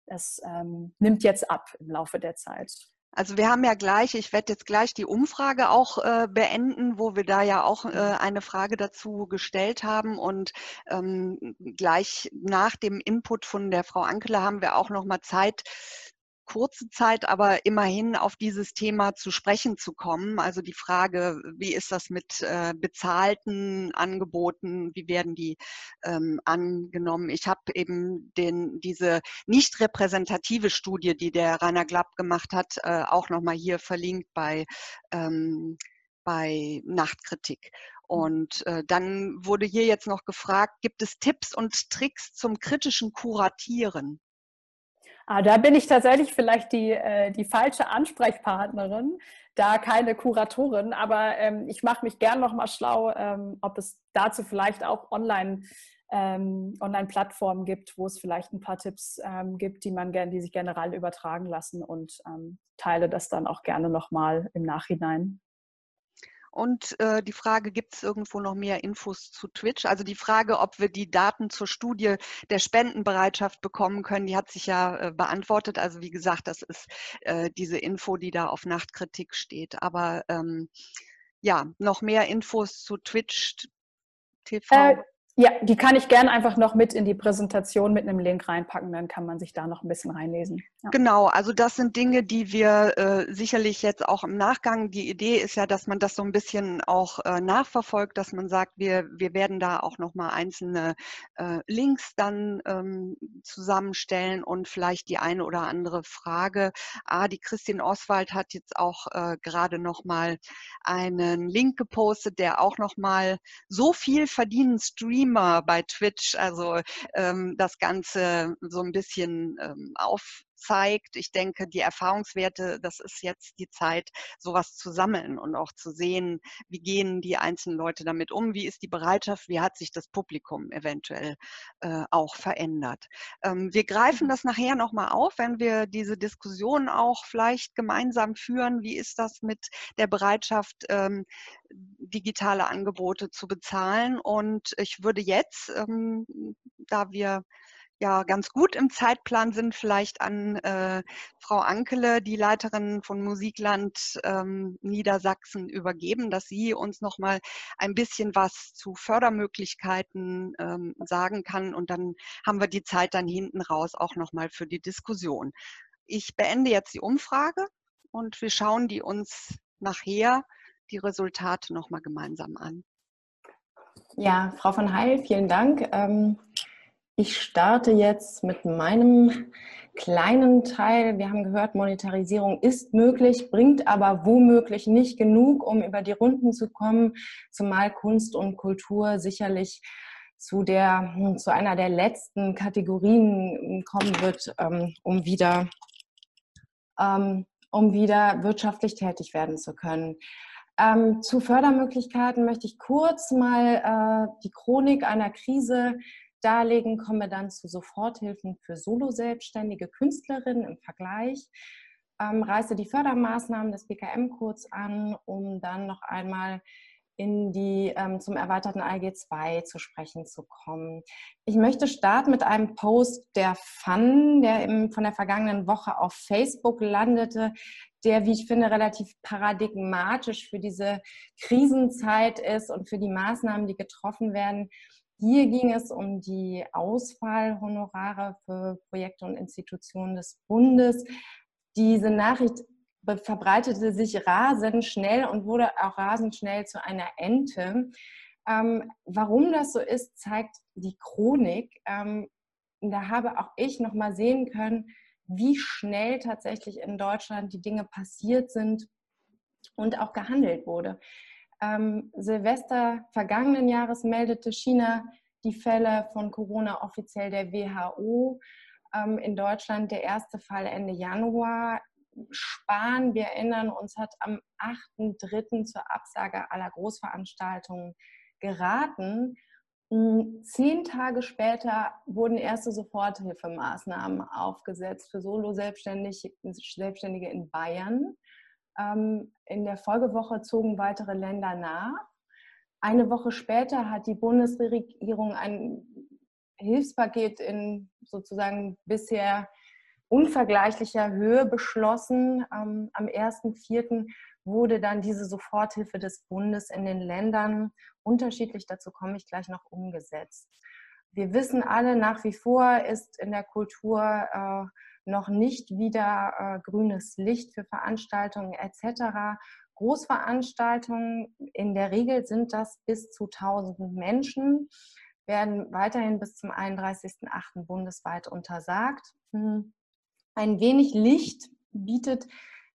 C: das ähm, nimmt jetzt ab im Laufe der Zeit.
B: Also wir haben ja gleich, ich werde jetzt gleich die Umfrage auch äh, beenden, wo wir da ja auch äh, eine Frage dazu gestellt haben und ähm, gleich nach dem Input von der Frau Ankele haben wir auch noch mal Zeit kurze Zeit, aber immerhin auf dieses Thema zu sprechen zu kommen. Also die Frage, wie ist das mit äh, bezahlten Angeboten, wie werden die ähm, angenommen? Ich habe eben den, diese nicht repräsentative Studie, die der Rainer Glapp gemacht hat, äh, auch nochmal hier verlinkt bei, ähm, bei Nachtkritik. Und äh, dann wurde hier jetzt noch gefragt, gibt es Tipps und Tricks zum kritischen Kuratieren?
C: Ah, da bin ich tatsächlich vielleicht die, äh, die falsche Ansprechpartnerin, da keine Kuratorin, aber ähm, ich mache mich gern nochmal schlau, ähm, ob es dazu vielleicht auch online ähm, Online-Plattformen gibt, wo es vielleicht ein paar Tipps ähm, gibt, die man gerne, die sich generell übertragen lassen und ähm, teile das dann auch gerne nochmal im Nachhinein.
B: Und äh, die Frage, gibt es irgendwo noch mehr Infos zu Twitch? Also die Frage, ob wir die Daten zur Studie der Spendenbereitschaft bekommen können, die hat sich ja äh, beantwortet. Also wie gesagt, das ist äh, diese Info, die da auf Nachtkritik steht. Aber ähm, ja, noch mehr Infos zu Twitch
C: TV. Ja, die kann ich gerne einfach noch mit in die Präsentation mit einem Link reinpacken, dann kann man sich da noch ein bisschen reinlesen.
B: Ja. Genau, also das sind Dinge, die wir äh, sicherlich jetzt auch im Nachgang, die Idee ist ja, dass man das so ein bisschen auch äh, nachverfolgt, dass man sagt, wir, wir werden da auch nochmal einzelne äh, Links dann ähm, zusammenstellen und vielleicht die eine oder andere Frage. Ah, die Christine Oswald hat jetzt auch äh, gerade nochmal einen Link gepostet, der auch nochmal so viel verdienen Stream Streamer bei Twitch, also ähm, das Ganze so ein bisschen ähm, auf zeigt. Ich denke, die Erfahrungswerte, das ist jetzt die Zeit, sowas zu sammeln und auch zu sehen, wie gehen die einzelnen Leute damit um, wie ist die Bereitschaft, wie hat sich das Publikum eventuell äh, auch verändert. Ähm, wir greifen mhm. das nachher nochmal auf, wenn wir diese Diskussion auch vielleicht gemeinsam führen. Wie ist das mit der Bereitschaft, ähm, digitale Angebote zu bezahlen? Und ich würde jetzt, ähm, da wir ja ganz gut im Zeitplan sind, vielleicht an äh, Frau Ankele, die Leiterin von Musikland ähm, Niedersachsen, übergeben, dass sie uns noch mal ein bisschen was zu Fördermöglichkeiten ähm, sagen kann. Und dann haben wir die Zeit dann hinten raus auch noch mal für die Diskussion. Ich beende jetzt die Umfrage und wir schauen die uns nachher die Resultate noch mal gemeinsam an.
D: Ja, Frau von Heil, vielen Dank. Ähm ich starte jetzt mit meinem kleinen Teil. Wir haben gehört, Monetarisierung ist möglich, bringt aber womöglich nicht genug, um über die Runden zu kommen, zumal Kunst und Kultur sicherlich zu, der, zu einer der letzten Kategorien kommen wird, ähm, um wieder, ähm, um wieder wirtschaftlich tätig werden zu können. Ähm, zu Fördermöglichkeiten möchte ich kurz mal äh, die Chronik einer Krise darlegen, kommen wir dann zu Soforthilfen für Solo-selbstständige Künstlerinnen im Vergleich. Ähm, reiße die Fördermaßnahmen des BKM kurz an, um dann noch einmal in die, ähm, zum erweiterten ALG 2 zu sprechen zu kommen. Ich möchte starten mit einem Post der FUN, der im, von der vergangenen Woche auf Facebook landete, der, wie ich finde, relativ paradigmatisch für diese Krisenzeit ist und für die Maßnahmen, die getroffen werden. Hier ging es um die Ausfallhonorare für Projekte und Institutionen des Bundes. Diese Nachricht verbreitete sich rasend schnell und wurde auch rasend schnell zu einer Ente. Ähm, warum das so ist, zeigt die Chronik. Ähm, da habe auch ich noch mal sehen können, wie schnell tatsächlich in Deutschland die Dinge passiert sind und auch gehandelt wurde. Ähm, Silvester vergangenen Jahres meldete China die Fälle von Corona offiziell der WHO. Ähm, in Deutschland der erste Fall Ende Januar. Spahn, wir erinnern uns, hat am 8.3. zur Absage aller Großveranstaltungen geraten. Hm, zehn Tage später wurden erste Soforthilfemaßnahmen aufgesetzt für Solo-Selbstständige in Bayern. Ähm, in der Folgewoche zogen weitere Länder nach. Eine Woche später hat die Bundesregierung ein Hilfspaket in sozusagen bisher unvergleichlicher Höhe beschlossen. Ähm, am 1.4. wurde dann diese Soforthilfe des Bundes in den Ländern unterschiedlich, dazu komme ich gleich noch, umgesetzt. Wir wissen alle, nach wie vor ist in der Kultur äh, noch nicht wieder äh, grünes Licht für Veranstaltungen etc. Großveranstaltungen, in der Regel sind das bis zu 1000 Menschen, werden weiterhin bis zum 31.08. bundesweit untersagt. Hm. Ein wenig Licht bietet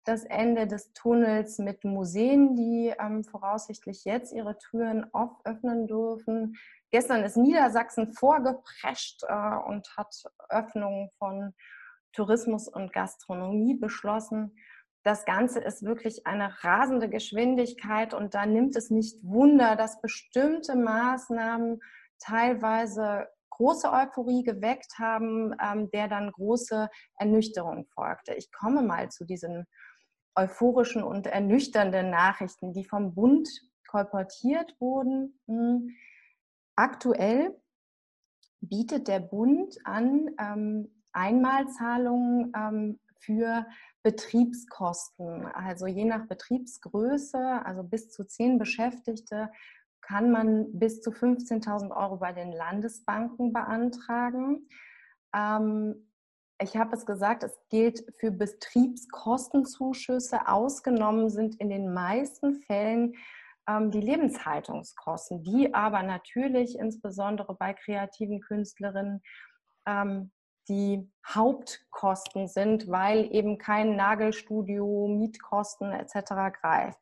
D: das Ende des Tunnels mit Museen, die ähm, voraussichtlich jetzt ihre Türen öffnen dürfen. Gestern ist Niedersachsen vorgeprescht äh, und hat Öffnungen von Tourismus und Gastronomie beschlossen. Das Ganze ist wirklich eine rasende Geschwindigkeit und da nimmt es nicht Wunder, dass bestimmte Maßnahmen teilweise große Euphorie geweckt haben, ähm, der dann große Ernüchterung folgte. Ich komme mal zu diesen euphorischen und ernüchternden Nachrichten, die vom Bund kolportiert wurden. Hm. Aktuell bietet der Bund an, ähm, Einmalzahlungen ähm, für Betriebskosten. Also je nach Betriebsgröße, also bis zu zehn Beschäftigte, kann man bis zu 15.000 Euro bei den Landesbanken beantragen. Ähm, ich habe es gesagt, es gilt für Betriebskostenzuschüsse. Ausgenommen sind in den meisten Fällen ähm, die Lebenshaltungskosten, die aber natürlich insbesondere bei kreativen Künstlerinnen ähm, die Hauptkosten sind, weil eben kein Nagelstudio, Mietkosten etc. greift.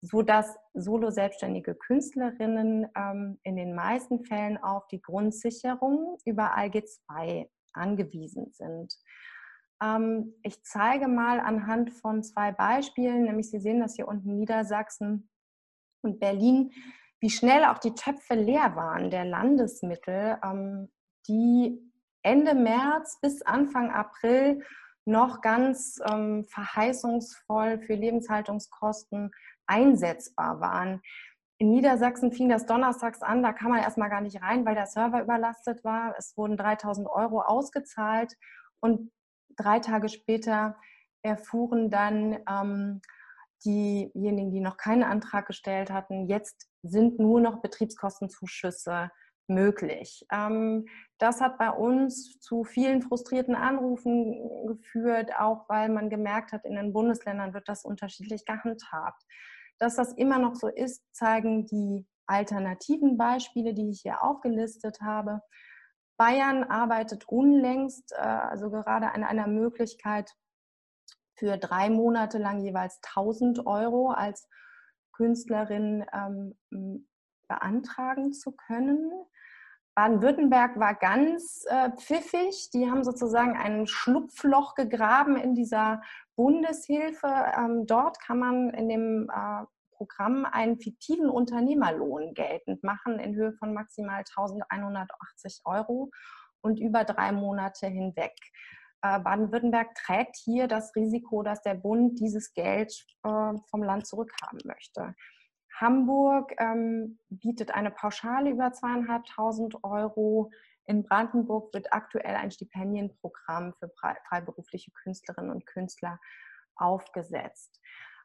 D: Sodass solo-selbstständige Künstlerinnen ähm, in den meisten Fällen auf die Grundsicherung über ALG 2 angewiesen sind. Ähm, ich zeige mal anhand von zwei Beispielen, nämlich Sie sehen das hier unten Niedersachsen und Berlin, wie schnell auch die Töpfe leer waren der Landesmittel, ähm, die Ende März bis Anfang April noch ganz ähm, verheißungsvoll für Lebenshaltungskosten einsetzbar waren. In Niedersachsen fing das donnerstags an, da kam man erstmal gar nicht rein, weil der Server überlastet war. Es wurden 3000 Euro ausgezahlt und drei Tage später erfuhren dann ähm, diejenigen, die noch keinen Antrag gestellt hatten, jetzt sind nur noch Betriebskostenzuschüsse möglich. Ähm, das hat bei uns zu vielen frustrierten Anrufen geführt, auch weil man gemerkt hat, in den Bundesländern wird das unterschiedlich gehandhabt. Dass das immer noch so ist, zeigen die alternativen Beispiele, die ich hier aufgelistet habe. Bayern arbeitet unlängst, äh, also gerade an einer Möglichkeit, für drei Monate lang jeweils 1000 Euro als Künstlerin ähm, beantragen zu können. Baden-Württemberg war ganz äh, pfiffig. Die haben sozusagen ein Schlupfloch gegraben in dieser Bundeshilfe. Ähm, dort kann man in dem äh, Programm einen fiktiven Unternehmerlohn geltend machen in Höhe von maximal 1180 Euro und über drei Monate hinweg. Äh, Baden-Württemberg trägt hier das Risiko, dass der Bund dieses Geld äh, vom Land zurückhaben möchte. Hamburg ähm, bietet eine Pauschale über zweieinhalbtausend Euro. In Brandenburg wird aktuell ein Stipendienprogramm für freiberufliche Künstlerinnen und Künstler aufgesetzt.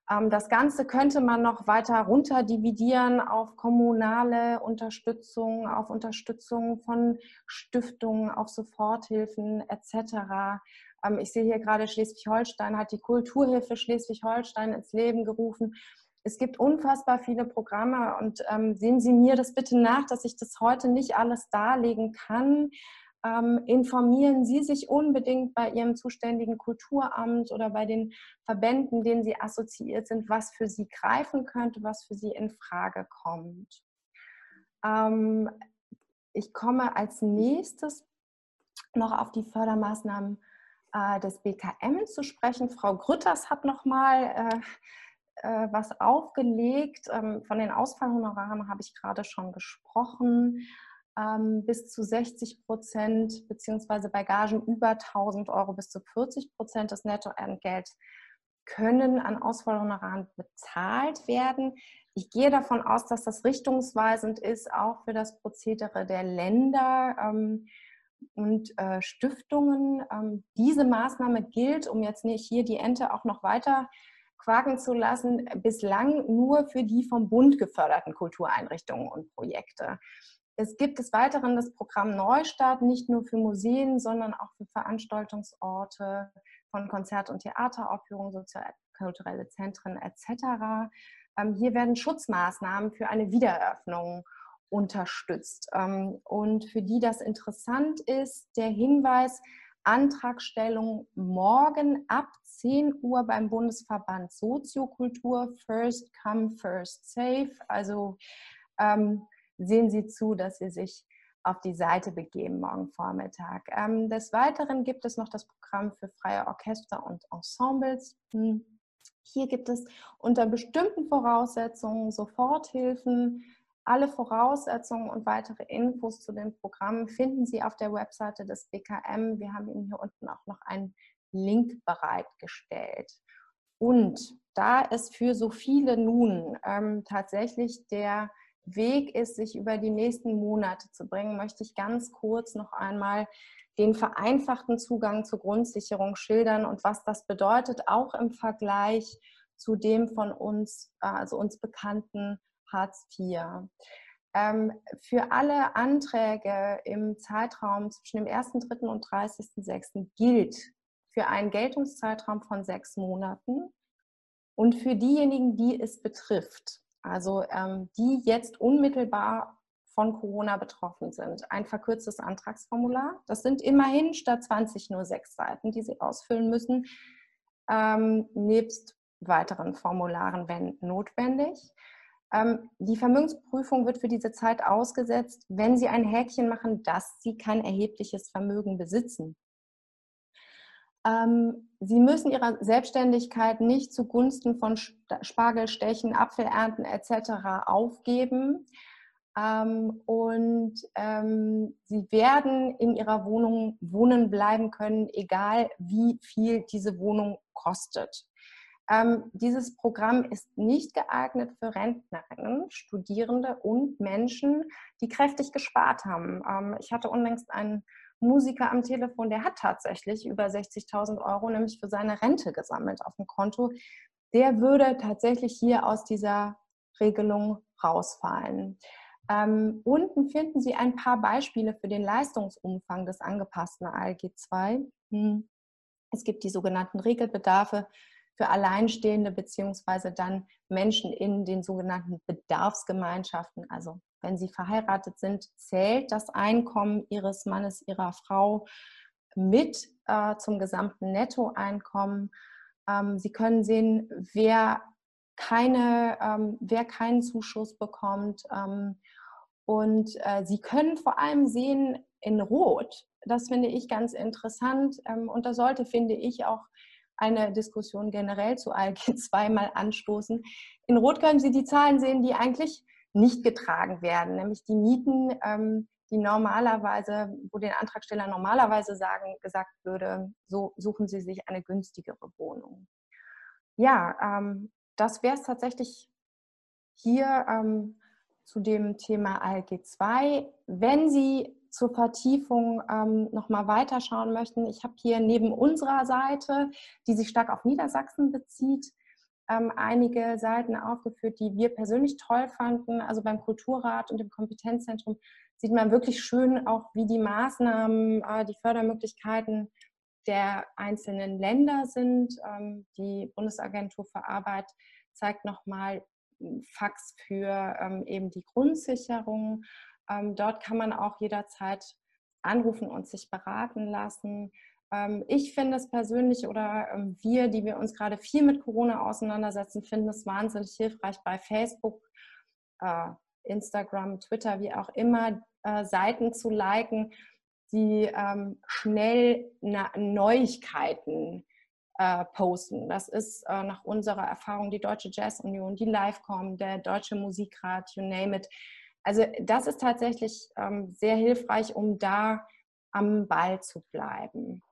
D: Ähm, das Ganze könnte man noch weiter runter dividieren auf kommunale Unterstützung, auf Unterstützung von Stiftungen, auf Soforthilfen etc. Ähm, ich sehe hier gerade Schleswig-Holstein hat die Kulturhilfe Schleswig-Holstein ins Leben gerufen. Es gibt unfassbar viele Programme und ähm, sehen Sie mir das bitte nach, dass ich das heute nicht alles darlegen kann. Ähm, informieren Sie sich unbedingt bei Ihrem zuständigen Kulturamt oder bei den Verbänden, denen Sie assoziiert sind, was für Sie greifen könnte, was für Sie in Frage kommt. Ähm, ich komme als nächstes noch auf die Fördermaßnahmen äh, des BKM zu sprechen. Frau Grütters hat noch mal äh, äh, was aufgelegt. Ähm, von den Ausfallhonoraren habe ich gerade schon gesprochen. Ähm, bis zu 60 Prozent beziehungsweise bei Gagen über 1000 Euro bis zu 40 Prozent des Nettoentgelts können an Ausfallhonoraren bezahlt werden. Ich gehe davon aus, dass das richtungsweisend ist, auch für das Prozedere der Länder. Ähm, und äh, Stiftungen. Ähm, diese Maßnahme gilt, um jetzt nicht hier die Ente auch noch weiter quaken zu lassen, bislang nur für die vom Bund geförderten Kultureinrichtungen und Projekte. Es gibt des Weiteren das Programm Neustart, nicht nur für Museen, sondern auch für Veranstaltungsorte von Konzert- und Theateraufführungen, soziokulturelle Zentren etc. Ähm, hier werden Schutzmaßnahmen für eine Wiedereröffnung unterstützt. Ähm, und für die das interessant ist, der Hinweis, Antragstellung morgen ab 10 Uhr beim Bundesverband Soziokultur. First come, first safe. Also ähm, sehen Sie zu, dass Sie sich auf die Seite begeben morgen Vormittag. Ähm, des Weiteren gibt es noch das Programm für freie Orchester und Ensembles. Hm. Hier gibt es unter bestimmten Voraussetzungen Soforthilfen. Alle Voraussetzungen und weitere Infos zu dem Programm finden Sie auf der Webseite des BKM. Wir haben Ihnen hier unten auch noch einen Link bereitgestellt. Und da es für so viele nun ähm, tatsächlich der Weg ist, sich über die nächsten Monate zu bringen, möchte ich ganz kurz noch einmal den vereinfachten Zugang zur Grundsicherung schildern und was das bedeutet, auch im Vergleich zu dem von uns, also uns bekannten Hartz IV. Ähm, für alle Anträge im Zeitraum zwischen dem 1.3. und 30.6. gilt für einen Geltungszeitraum von sechs Monaten und für diejenigen, die es betrifft, also ähm, die jetzt unmittelbar von Corona betroffen sind. Ein verkürztes Antragsformular. Das sind immerhin statt 20 nur sechs Seiten, die Sie ausfüllen müssen, ähm, nebst weiteren Formularen, wenn notwendig. Ähm, die Vermögensprüfung wird für diese Zeit ausgesetzt, wenn Sie ein Häkchen machen, dass Sie kein erhebliches Vermögen besitzen. Ähm, Sie müssen Ihre Selbstständigkeit nicht zugunsten von Spargelstechen, Apfelernten etc. aufgeben. Ähm, und Sie werden in Ihrer Wohnung wohnen bleiben können, egal wie viel diese Wohnung kostet. Ähm, dieses Programm ist nicht geeignet für Rentnerinnen, Studierende und Menschen, die kräftig gespart haben. Ähm, ich hatte unlängst einen Musiker am Telefon, der hat tatsächlich über 60.000 Euro nämlich für seine Rente gesammelt auf dem Konto. Der würde tatsächlich hier aus dieser Regelung rausfallen. Ähm, unten finden Sie ein paar Beispiele für den Leistungsumfang des angepassten ALG II. Hm. Es gibt die sogenannten Regelbedarfe für Alleinstehende beziehungsweise dann Menschen in den sogenannten Bedarfsgemeinschaften, also wenn sie verheiratet sind, zählt das Einkommen ihres Mannes, ihrer Frau mit äh, zum gesamten Nettoeinkommen. Ähm, sie können sehen, wer, keine, ähm, wer keinen Zuschuss bekommt. Ähm, und äh, Sie können vor allem sehen in Rot, das finde ich ganz interessant. Ähm, und da sollte, finde ich, auch eine Diskussion generell zu ALG 2 mal anstoßen. In Rot können Sie die Zahlen sehen, die eigentlich nicht getragen werden, nämlich die Mieten, ähm, die normalerweise, wo den Antragsteller normalerweise sagen, gesagt würde, so suchen Sie sich eine günstigere Wohnung. Ja, ähm, das wäre es tatsächlich hier ähm, zu dem Thema ALG 2. Wenn Sie zur Vertiefung ähm, nochmal weiterschauen möchten, ich habe hier neben unserer Seite, die sich stark auf Niedersachsen bezieht, ähm, einige Seiten aufgeführt, die wir persönlich toll fanden. Also beim Kulturrat und dem Kompetenzzentrum sieht man wirklich schön auch, wie die Maßnahmen, äh, die Fördermöglichkeiten der einzelnen Länder sind. Ähm, die Bundesagentur für Arbeit zeigt nochmal hm, Fax für ähm, eben die Grundsicherung. Ähm, dort kann man auch jederzeit anrufen und sich beraten lassen. Ähm, ich finde es persönlich oder ähm, wir, die wir uns gerade viel mit Corona auseinandersetzen, finden es wahnsinnig hilfreich bei Facebook, äh, Instagram, Twitter, wie auch immer, äh, Seiten zu liken, die ähm, schnell Neuigkeiten äh, posten. Das ist nach unserer Erfahrung die Deutsche Jazz Union, die Livecom, der Deutsche Musikrat, you name it. Also das ist tatsächlich sehr hilfreich, um da am Ball zu bleiben.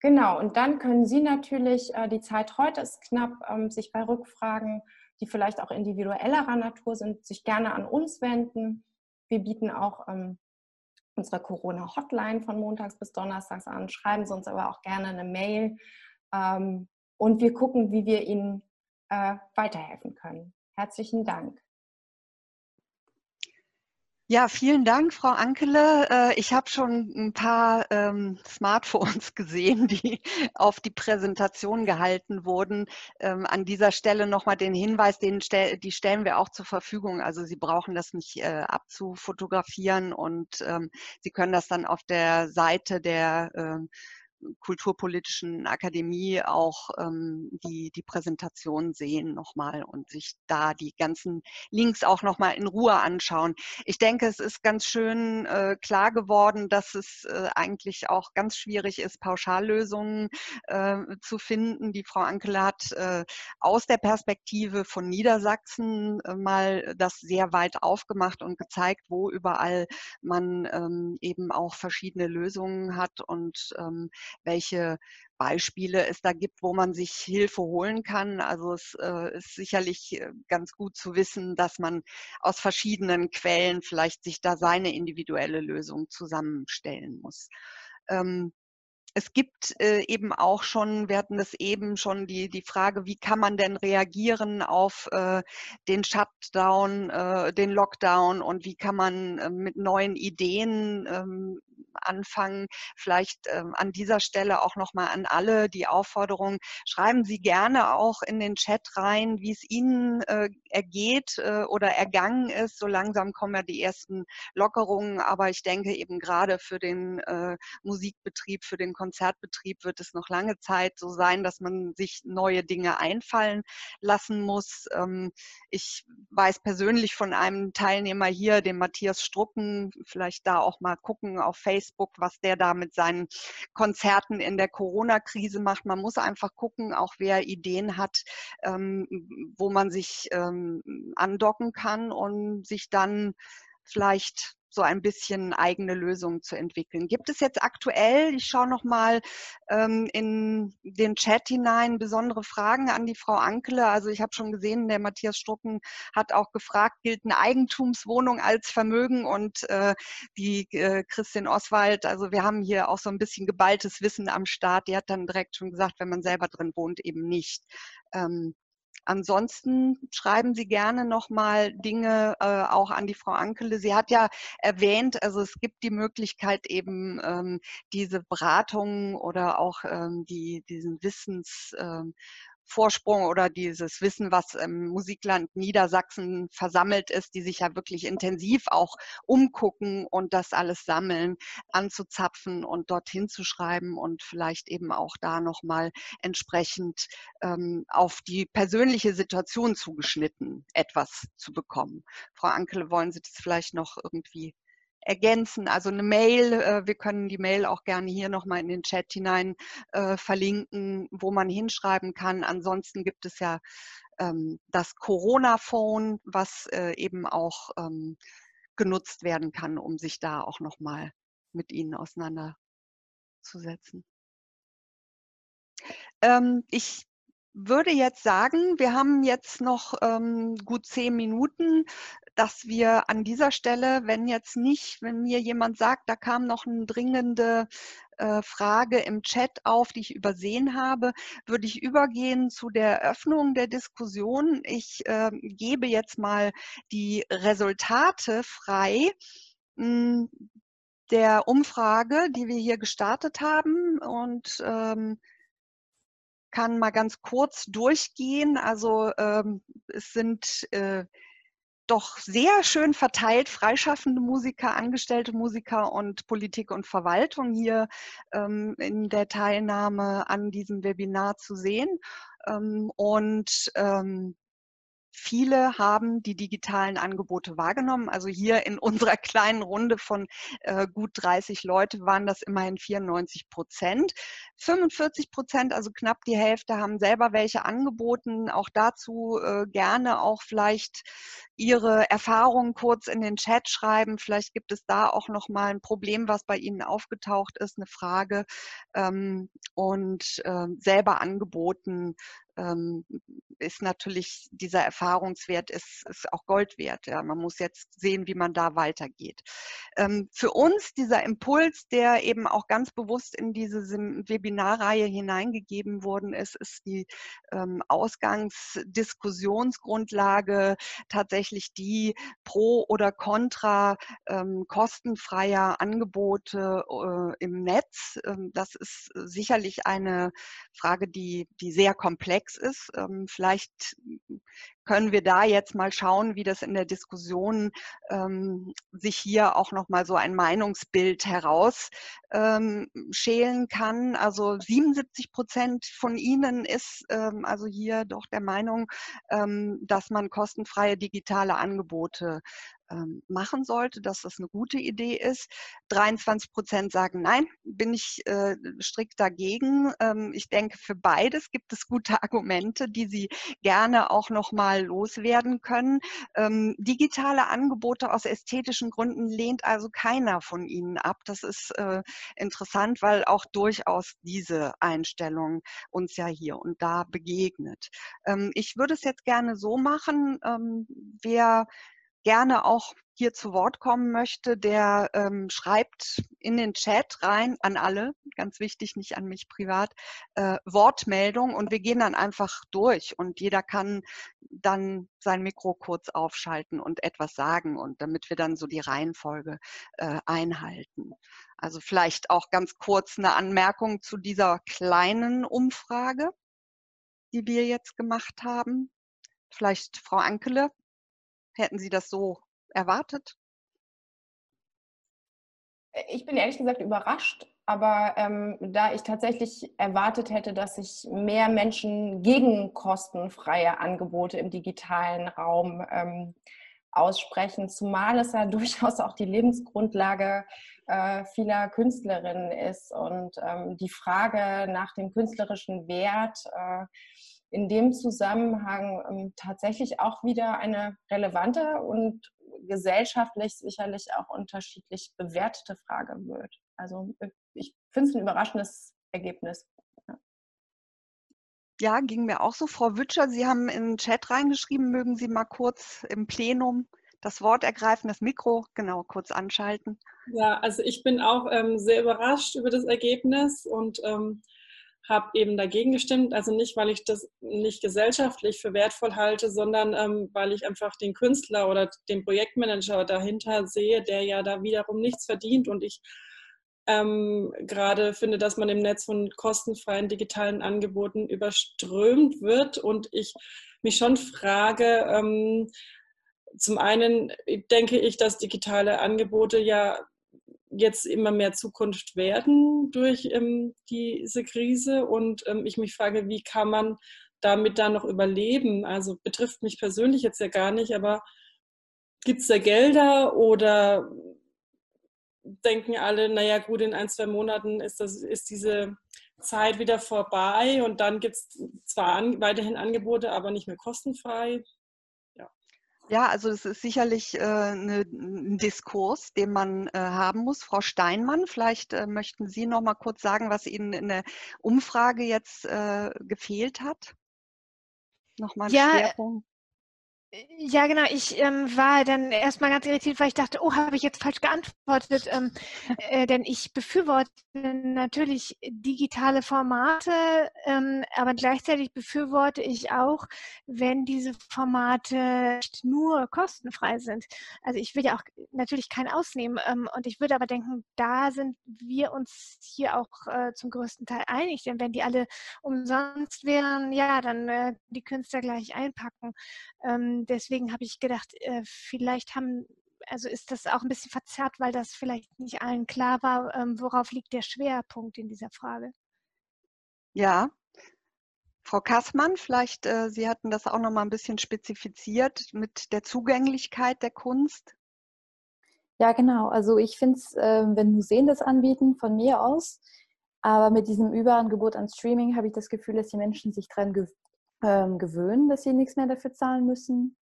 D: Genau, und dann können Sie natürlich, äh, die Zeit heute ist knapp, ähm, sich bei Rückfragen, die vielleicht auch individuellerer Natur sind, sich gerne an uns wenden. Wir bieten auch ähm, unserer Corona-Hotline von montags bis donnerstags an. Schreiben Sie uns aber auch gerne eine Mail ähm, und wir gucken, wie wir Ihnen äh, weiterhelfen können. Herzlichen Dank.
B: Ja, vielen Dank, Frau Ankele. Äh, ich habe schon ein paar ähm, Smartphones gesehen, die auf die Präsentation gehalten wurden. Ähm, an dieser Stelle nochmal den Hinweis, den die stellen wir auch zur Verfügung. Also Sie brauchen das nicht äh, abzufotografieren und ähm, Sie können das dann auf der Seite der Kulturpolitischen Akademie auch ähm, die, die Präsentation sehen nochmal und sich da die ganzen Links auch nochmal in Ruhe anschauen. Ich denke, es ist ganz schön äh, klar geworden, dass es äh, eigentlich auch ganz schwierig ist, Pauschallösungen äh, zu finden. Die Frau Ankel hat äh, aus der Perspektive von Niedersachsen äh, mal das sehr weit aufgemacht und gezeigt, wo überall man ähm, eben auch verschiedene Lösungen hat und ähm, welche Beispiele es da gibt, wo man sich Hilfe holen kann. Also es äh, ist sicherlich äh, ganz gut zu wissen, dass man aus verschiedenen Quellen vielleicht sich da seine individuelle Lösung zusammenstellen muss. Ähm, es gibt äh, eben auch schon, wir hatten das eben schon, die, die Frage, wie kann man denn reagieren auf äh, den Shutdown, äh, den Lockdown und wie kann man äh, mit neuen Ideen ähm, anfangen. Vielleicht ähm, an dieser Stelle auch nochmal an alle die Aufforderung, schreiben Sie gerne auch in den Chat rein, wie es Ihnen äh, ergeht äh, oder ergangen ist. So langsam kommen ja die ersten Lockerungen, aber ich denke eben gerade für den äh, Musikbetrieb, für den Konzertbetrieb wird es noch lange Zeit so sein, dass man sich neue Dinge einfallen lassen muss. Ähm, ich weiß persönlich von einem Teilnehmer hier, dem Matthias Strucken, vielleicht da auch mal gucken auf Facebook, Facebook, was der da mit seinen Konzerten in der Corona-Krise macht. Man muss einfach gucken, auch wer Ideen hat, ähm, wo man sich ähm, andocken kann und sich dann vielleicht so ein bisschen eigene Lösungen zu entwickeln. Gibt es jetzt aktuell, ich schaue nochmal ähm, in den Chat hinein, besondere Fragen an die Frau Ankele? Also ich habe schon gesehen, der Matthias Strucken hat auch gefragt, gilt eine Eigentumswohnung als Vermögen? Und äh, die äh, Christin Oswald, also wir haben hier auch so ein bisschen geballtes Wissen am Start, die hat dann direkt schon gesagt, wenn man selber drin wohnt, eben nicht. Ähm, Ansonsten schreiben Sie gerne nochmal Dinge äh, auch an die Frau Ankele. Sie hat ja erwähnt, also es gibt die Möglichkeit eben ähm, diese Beratungen oder auch ähm, die, diesen Wissens, ähm, Vorsprung oder dieses Wissen, was im Musikland Niedersachsen versammelt ist, die sich ja wirklich intensiv auch umgucken und das alles sammeln, anzuzapfen und dorthin zu schreiben und vielleicht eben auch da nochmal entsprechend ähm, auf die persönliche Situation zugeschnitten etwas zu bekommen. Frau Ankel, wollen Sie das vielleicht noch irgendwie ergänzen. Also eine Mail, äh, wir können die Mail auch gerne hier nochmal in den Chat hinein äh, verlinken, wo man hinschreiben kann. Ansonsten gibt es ja ähm, das Corona-Phone, was äh, eben auch ähm, genutzt werden kann, um sich da auch nochmal mit Ihnen auseinanderzusetzen. Ähm, ich würde jetzt sagen, wir haben jetzt noch ähm, gut zehn Minuten dass wir an dieser Stelle, wenn jetzt nicht, wenn mir jemand sagt, da kam noch eine dringende äh, Frage im Chat auf, die ich übersehen habe, würde ich übergehen zu der Eröffnung der Diskussion. Ich äh, gebe jetzt mal die Resultate frei hm, der Umfrage, die wir hier gestartet haben und ähm, kann mal ganz kurz durchgehen. Also ähm, es sind äh, doch sehr schön verteilt, freischaffende Musiker, angestellte Musiker und Politik und Verwaltung hier ähm, in der Teilnahme an diesem Webinar zu sehen. Ähm, und ähm, Viele haben die digitalen Angebote wahrgenommen. Also hier in unserer kleinen Runde von äh, gut 30 Leute waren das immerhin 94 Prozent. 45 Prozent, also knapp die Hälfte, haben selber welche angeboten. Auch dazu äh, gerne auch vielleicht Ihre Erfahrungen kurz in den Chat schreiben. Vielleicht gibt es da auch noch mal ein Problem, was bei Ihnen aufgetaucht ist, eine Frage ähm, und äh, selber angeboten ähm, ist natürlich dieser Erfahrungswert ist, ist auch Gold wert. Ja. Man muss jetzt sehen, wie man da weitergeht. Ähm, für uns dieser Impuls, der eben auch ganz bewusst in diese Webinarreihe hineingegeben worden ist, ist die ähm, Ausgangsdiskussionsgrundlage tatsächlich die pro oder contra ähm, kostenfreier Angebote äh, im Netz. Ähm, das ist sicherlich eine Frage, die, die sehr komplex ist. Ähm, vielleicht können wir da jetzt mal schauen, wie das in der Diskussion ähm, sich hier auch nochmal so ein Meinungsbild herausschälen ähm, kann. Also 77 Prozent von Ihnen ist ähm, also hier doch der Meinung, ähm, dass man kostenfreie digitale Angebote ähm, machen sollte, dass das eine gute Idee ist. 23 Prozent sagen nein, bin ich äh, strikt dagegen. Ähm, ich denke, für beides gibt es gute Argumente, die Sie gerne auch nochmal loswerden können. Ähm, digitale Angebote aus ästhetischen Gründen lehnt also keiner von Ihnen ab. Das ist äh, interessant, weil auch durchaus diese Einstellung uns ja hier und da begegnet. Ähm, ich würde es jetzt gerne so machen, ähm, wer gerne auch hier zu Wort kommen möchte, der ähm, schreibt in den Chat rein an alle, ganz wichtig, nicht an mich privat, äh, Wortmeldung und wir gehen dann einfach durch und jeder kann dann sein Mikro kurz aufschalten und etwas sagen und damit wir dann so die Reihenfolge äh, einhalten. Also vielleicht auch ganz kurz eine Anmerkung zu dieser kleinen Umfrage, die wir jetzt gemacht haben. Vielleicht Frau Ankele, Hätten Sie das so erwartet?
D: Äh, ich bin ehrlich gesagt überrascht, aber ähm, da ich tatsächlich erwartet hätte, dass sich mehr Menschen gegen kostenfreie Angebote im digitalen Raum ähm, aussprechen, zumal es ja durchaus auch die Lebensgrundlage äh, vieler Künstlerinnen ist und ähm, die Frage nach dem künstlerischen Wert äh, in dem Zusammenhang ähm, tatsächlich auch wieder eine relevante und gesellschaftlich sicherlich auch unterschiedlich bewertete Frage wird. Also ich finde es ein überraschendes Ergebnis.
B: Ja. ja, ging mir auch so. Frau Wütscher, Sie haben in den Chat reingeschrieben, mögen Sie mal kurz im Plenum das Wort ergreifen, das Mikro genau kurz anschalten.
E: Ja, also ich bin auch ähm, sehr überrascht über das Ergebnis und ähm, habe eben dagegen gestimmt. Also nicht, weil ich das nicht gesellschaftlich für wertvoll halte, sondern ähm, weil ich einfach den Künstler oder den Projektmanager dahinter sehe, der ja da wiederum nichts verdient. Und ich ähm, gerade finde, dass man im Netz von kostenfreien digitalen Angeboten überströmt wird. Und ich mich schon frage, ähm, zum einen denke ich, dass digitale Angebote ja jetzt immer mehr Zukunft werden durch ähm, diese Krise. Und ähm, ich mich frage, wie kann man damit dann noch überleben? Also betrifft mich persönlich jetzt ja gar nicht, aber gibt es da Gelder oder denken alle, naja gut, in ein, zwei Monaten ist, das, ist diese Zeit wieder vorbei und dann gibt es zwar an, weiterhin Angebote, aber nicht mehr kostenfrei.
B: Ja, also es ist sicherlich äh, ne, ein Diskurs, den man äh, haben muss. Frau Steinmann, vielleicht äh, möchten Sie noch mal kurz sagen, was Ihnen in der Umfrage jetzt äh, gefehlt hat.
F: Nochmal ein ja, Schwerpunkt. Ja, genau. Ich ähm, war dann erstmal ganz irritiert, weil ich dachte, oh, habe ich jetzt falsch geantwortet? Ähm, äh, denn ich befürworte natürlich digitale Formate, ähm, aber gleichzeitig befürworte ich auch, wenn diese Formate nur kostenfrei sind. Also ich will ja auch natürlich keinen ausnehmen. Ähm, und ich würde aber denken, da sind wir uns hier auch äh, zum größten Teil einig. Denn wenn die alle umsonst wären, ja, dann äh, die Künstler gleich einpacken. Ähm, deswegen habe ich gedacht, äh, vielleicht haben, also ist das auch ein bisschen verzerrt, weil das vielleicht nicht allen klar war, ähm, worauf liegt der Schwerpunkt in dieser Frage.
B: Ja, Frau Kassmann, vielleicht, äh, Sie hatten das auch noch mal ein bisschen spezifiziert mit der Zugänglichkeit der Kunst.
G: Ja, genau. Also ich finde es, äh, wenn Museen das anbieten, von mir aus, aber mit diesem Überangebot an Streaming habe ich das Gefühl, dass die Menschen sich daran ähm, gewöhnen, dass sie nichts mehr dafür zahlen müssen.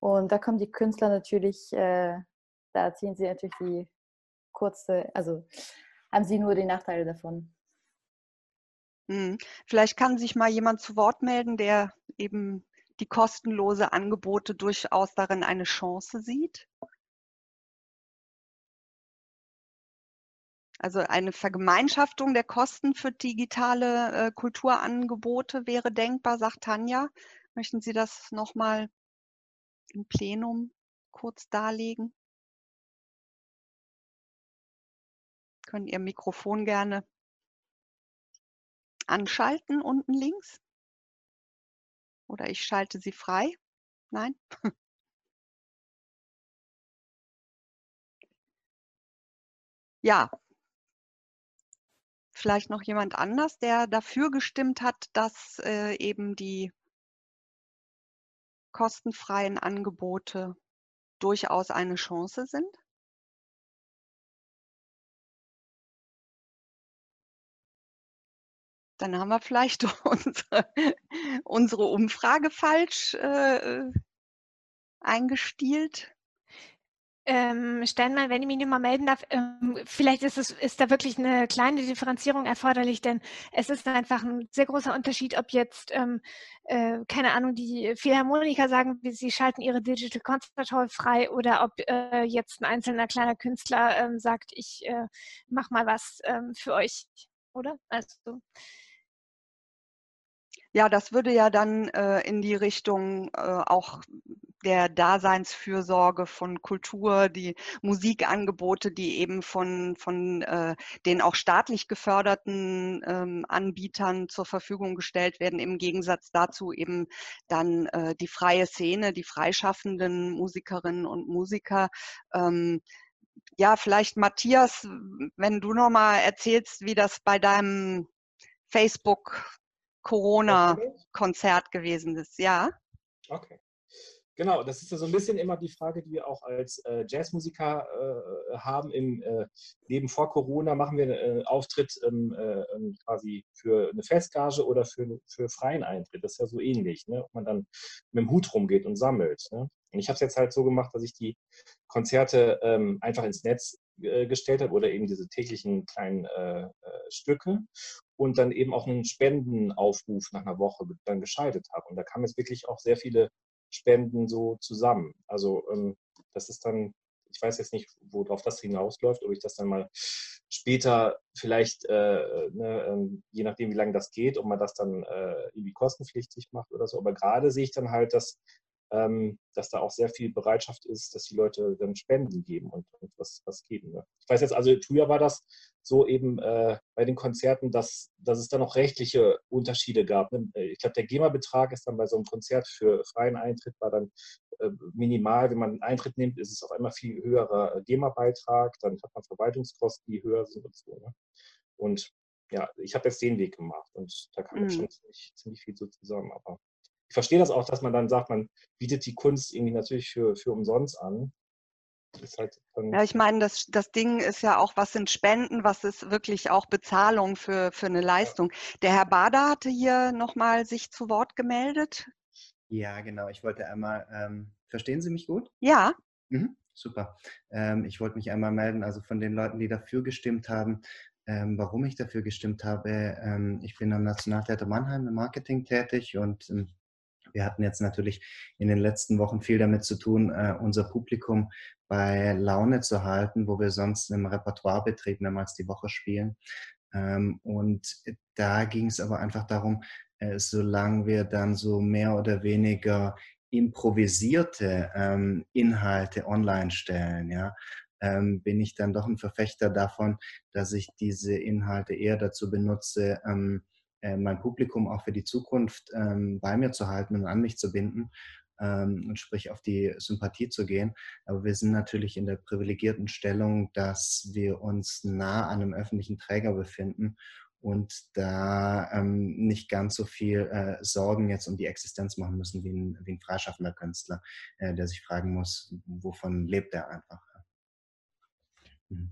G: Und da kommen die Künstler natürlich, äh, da ziehen sie natürlich die kurze, also haben sie nur die Nachteile davon.
B: Hm. Vielleicht kann sich mal jemand zu Wort melden, der eben die kostenlose Angebote durchaus darin eine Chance sieht? Also eine Vergemeinschaftung der Kosten für digitale äh, Kulturangebote wäre denkbar, sagt Tanja. Möchten Sie das nochmal im Plenum kurz darlegen? Können Ihr Mikrofon gerne anschalten unten links? Oder ich schalte Sie frei? Nein? ja, vielleicht noch jemand anders, der dafür gestimmt hat, dass äh, eben die kostenfreien Angebote durchaus eine Chance sind? Dann haben wir vielleicht unsere, unsere Umfrage falsch äh, eingestielt.
F: Ähm, Steinmann, wenn ich mich nicht mal melden darf, ähm, vielleicht ist, es, ist da wirklich eine kleine Differenzierung erforderlich, denn es ist einfach ein sehr großer Unterschied, ob jetzt, ähm, äh, keine Ahnung, die Philharmoniker sagen, sie schalten ihre Digital Concert Hall frei oder ob äh, jetzt ein einzelner kleiner Künstler ähm, sagt, ich äh, mach mal was ähm, für euch, oder? Also
B: ja, das würde ja dann äh, in die Richtung äh, auch der Daseinsfürsorge von Kultur, die Musikangebote, die eben von, von äh, den auch staatlich geförderten ähm, Anbietern zur Verfügung gestellt werden, im Gegensatz dazu eben dann äh, die freie Szene, die freischaffenden Musikerinnen und Musiker. Ähm, ja, vielleicht Matthias, wenn du nochmal erzählst, wie das bei deinem Facebook Corona-Konzert gewesen ist, ja?
H: Okay. Genau, das ist ja so ein bisschen immer die Frage, die wir auch als äh, Jazzmusiker äh, haben. Im äh, Leben vor Corona machen wir einen äh, Auftritt äh, ähm, quasi für eine Festgage oder für, für freien Eintritt. Das ist ja so ähnlich, ne? ob man dann mit dem Hut rumgeht und sammelt. Ne? Und ich habe es jetzt halt so gemacht, dass ich die Konzerte ähm, einfach ins Netz äh, gestellt habe oder eben diese täglichen kleinen Stücke und dann eben auch einen Spendenaufruf nach einer Woche dann geschaltet habe. Und da kamen jetzt wirklich auch sehr viele Spenden so zusammen. Also ähm, das ist dann, ich weiß jetzt nicht, worauf das hinausläuft, ob ich das dann mal später vielleicht, äh, ne, ähm, je nachdem, wie lange das geht, ob man das dann äh, irgendwie kostenpflichtig macht oder so. Aber gerade sehe ich dann halt, dass dass da auch sehr viel Bereitschaft ist, dass die Leute dann Spenden geben und, und was, was geben. Ne? Ich weiß jetzt, also früher war das so eben äh, bei den Konzerten, dass, dass es da noch rechtliche Unterschiede gab. Ne? Ich glaube, der GEMA-Betrag ist dann bei so einem Konzert für freien Eintritt war dann äh, minimal. Wenn man einen Eintritt nimmt, ist es auf einmal viel höherer GEMA-Beitrag. Dann hat man Verwaltungskosten, die höher sind und so. Ne? Und ja, ich habe jetzt den Weg gemacht und da kam jetzt schon ziemlich, ziemlich viel so zusammen. Aber ich verstehe das auch, dass man dann sagt, man bietet die Kunst irgendwie natürlich für, für umsonst an.
B: Halt ja, ich meine, das, das Ding ist ja auch, was sind Spenden, was ist wirklich auch Bezahlung für, für eine Leistung. Ja. Der Herr Bader hatte hier nochmal sich zu Wort gemeldet.
I: Ja, genau. Ich wollte einmal, ähm, verstehen Sie mich gut?
B: Ja.
I: Mhm, super. Ähm, ich wollte mich einmal melden, also von den Leuten, die dafür gestimmt haben, ähm, warum ich dafür gestimmt habe. Ähm, ich bin am Nationaltheater Mannheim im Marketing tätig und ähm, wir hatten jetzt natürlich in den letzten Wochen viel damit zu tun, äh, unser Publikum bei Laune zu halten, wo wir sonst im Repertoirebetrieb mehrmals die Woche spielen. Ähm, und da ging es aber einfach darum, äh, solange wir dann so mehr oder weniger improvisierte ähm, Inhalte online stellen, ja, ähm, bin ich dann doch ein Verfechter davon, dass ich diese Inhalte eher dazu benutze, ähm, äh, mein Publikum auch für die Zukunft ähm, bei mir zu halten und an mich zu binden ähm, und sprich auf die Sympathie zu gehen. Aber wir sind natürlich in der privilegierten Stellung, dass wir uns nah an einem öffentlichen Träger befinden und da ähm, nicht ganz so viel äh, Sorgen jetzt um die Existenz machen müssen wie ein, wie ein freischaffender Künstler, äh, der sich fragen muss, wovon lebt er einfach. Mhm.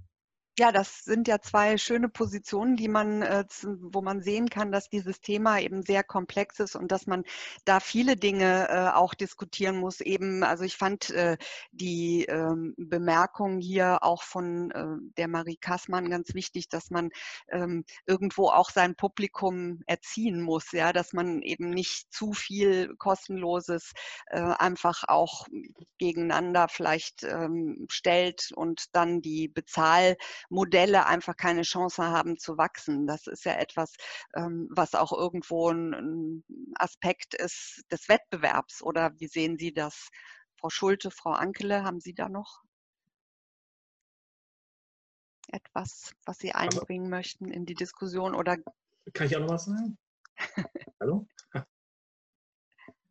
B: Ja, das sind ja zwei schöne Positionen, die man, äh, wo man sehen kann, dass dieses Thema eben sehr komplex ist und dass man da viele Dinge äh, auch diskutieren muss. Eben, also ich fand äh, die ähm, Bemerkung hier auch von der Marie Kassmann ganz wichtig, dass man ähm, irgendwo auch sein Publikum erziehen muss, ja, dass man eben nicht zu viel kostenloses einfach auch gegeneinander vielleicht ähm, stellt und dann die Bezahl Modelle einfach keine Chance haben zu wachsen. Das ist ja etwas, ähm, was auch irgendwo ein Aspekt ist des Wettbewerbs. Oder wie sehen Sie das? Frau Schulte, Frau Ankele, haben Sie da noch etwas, was Sie einbringen möchten in die Diskussion? Oder
H: kann ich auch noch was sagen? Hallo?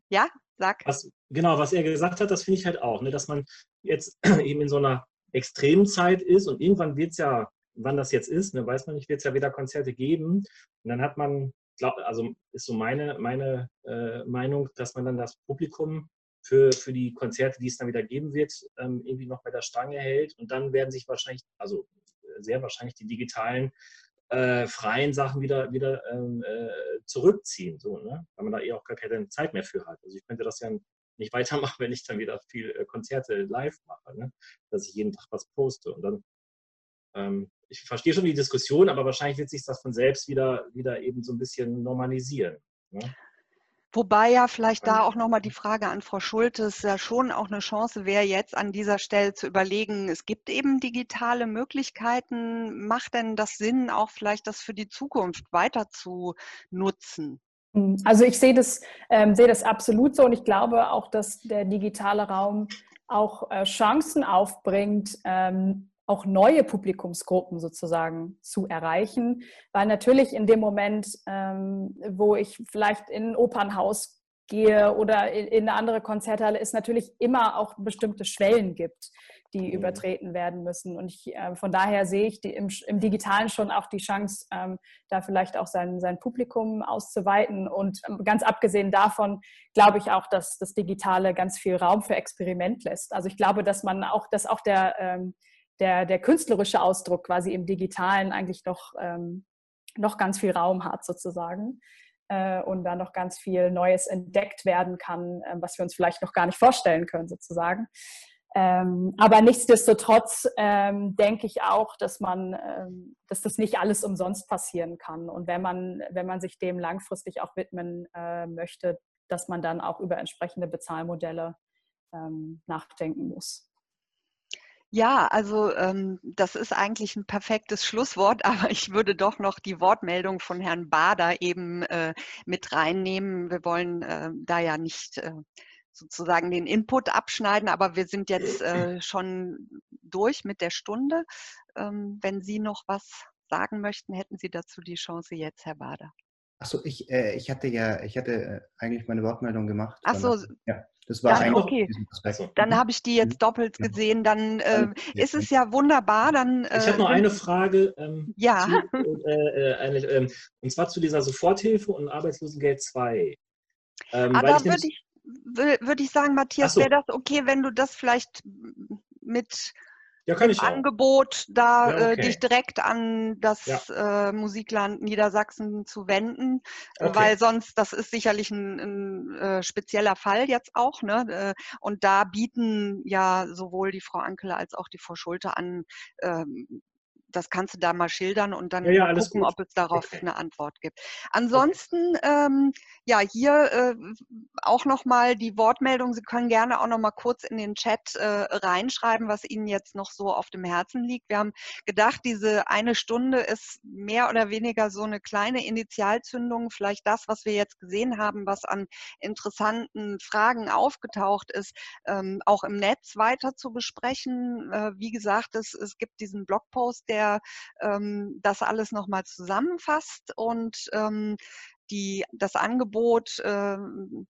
B: Ja, sag.
H: Was, genau, was er gesagt hat, das finde ich halt auch, ne, dass man jetzt eben in so einer Extremzeit ist und irgendwann wird es ja, wann das jetzt ist, ne, weiß man nicht, wird es ja wieder Konzerte geben. Und dann hat man, glaub, also ist so meine, meine äh, Meinung, dass man dann das Publikum für, für die Konzerte, die es dann wieder geben wird, ähm, irgendwie noch bei der Stange hält. Und dann werden sich wahrscheinlich, also sehr wahrscheinlich die digitalen äh, freien Sachen wieder, wieder ähm, äh, zurückziehen, so, ne? weil man da eh auch gar keine Zeit mehr für hat. Also ich könnte das ja nicht weitermachen, wenn ich dann wieder viel äh, Konzerte live mache, ne? dass ich jeden Tag was poste. Und dann, ähm, ich verstehe schon die Diskussion, aber wahrscheinlich wird sich das von selbst wieder, wieder eben so ein bisschen normalisieren. Ne?
B: Wobei ja vielleicht da auch nochmal die Frage an Frau Schulte, es ja schon auch eine Chance wäre, jetzt an dieser Stelle zu überlegen, es gibt eben digitale Möglichkeiten. Macht denn das Sinn, auch vielleicht das für die Zukunft weiter zu nutzen?
C: Hm, also ich sehe das, ähm, sehe das absolut so und ich glaube auch, dass der digitale Raum auch äh, Chancen aufbringt, ähm, auch neue Publikumsgruppen sozusagen zu erreichen, weil natürlich in dem Moment, ähm, wo ich vielleicht in ein Opernhaus gehe oder in, in eine andere Konzerthalle, es natürlich immer auch bestimmte Schwellen gibt die mhm. übertreten werden müssen. Und ich, äh, von daher sehe ich die, im, im, Digitalen schon auch die Chance, ähm, da vielleicht auch sein, sein Publikum auszuweiten. Und ähm, ganz abgesehen davon glaube ich auch, dass das Digitale ganz viel Raum für Experiment lässt. Also ich glaube, dass man auch, dass auch der, ähm, der, der künstlerische Ausdruck quasi im Digitalen eigentlich noch, ähm, noch ganz viel Raum hat sozusagen äh, und da noch ganz viel Neues entdeckt werden kann, äh, was wir uns vielleicht noch gar nicht vorstellen können sozusagen. Ähm, aber nichtsdestotrotz ähm, denke ich auch, dass man, ähm, dass das nicht alles umsonst passieren kann. Und wenn man, wenn man sich dem langfristig auch widmen äh, möchte, dass man dann auch über entsprechende Bezahlmodelle ähm, nachdenken muss.
B: Ja, also ähm, das ist eigentlich ein perfektes Schlusswort, aber ich würde doch noch die Wortmeldung von Herrn Bader eben äh, mit reinnehmen. Wir wollen äh, da ja nicht äh, sozusagen den Input abschneiden, aber wir sind jetzt äh, schon durch mit der Stunde. Ähm, wenn Sie noch was sagen möchten, hätten Sie dazu die Chance jetzt, Herr Bader.
I: Achso, ich, äh, ich hatte ja, ich hatte äh, eigentlich meine Wortmeldung gemacht.
B: Achso,
I: ja, das war
B: dann, okay. Dann mhm. habe ich die jetzt doppelt gesehen. Dann äh, ist es ja wunderbar. Dann,
H: ich habe noch eine Frage. Ähm,
B: ja.
H: Zu, äh, äh, ähm, und zwar zu dieser Soforthilfe und Arbeitslosengeld 2.
B: Ähm, ah, da würde ich, würde ich sagen, Matthias, so. wäre das okay, wenn du das vielleicht mit
H: ja,
B: Angebot da ja, äh, okay. äh, dich direkt an das ja. äh, Musikland Niedersachsen zu wenden, äh, okay. weil sonst, das ist sicherlich ein, ein äh, spezieller Fall jetzt auch, ne? Äh, und da bieten ja sowohl die Frau Ankele als auch die Frau Schulte an, ähm, das kannst du da mal schildern und dann ja, ja, gucken, gut. ob es darauf okay. eine Antwort gibt. Ansonsten, okay. ähm, ja, hier äh, auch nochmal die Wortmeldung. Sie können gerne auch nochmal kurz in den Chat äh, reinschreiben, was Ihnen jetzt noch so auf dem Herzen liegt. Wir haben gedacht, diese eine Stunde ist mehr oder weniger so eine kleine Initialzündung. Vielleicht das, was wir jetzt gesehen haben, was an interessanten Fragen aufgetaucht ist, ähm, auch im Netz weiter zu besprechen. Äh, wie gesagt, es, es gibt diesen Blogpost, der ähm, das alles nochmal zusammenfasst. Und ähm, die, das Angebot, äh,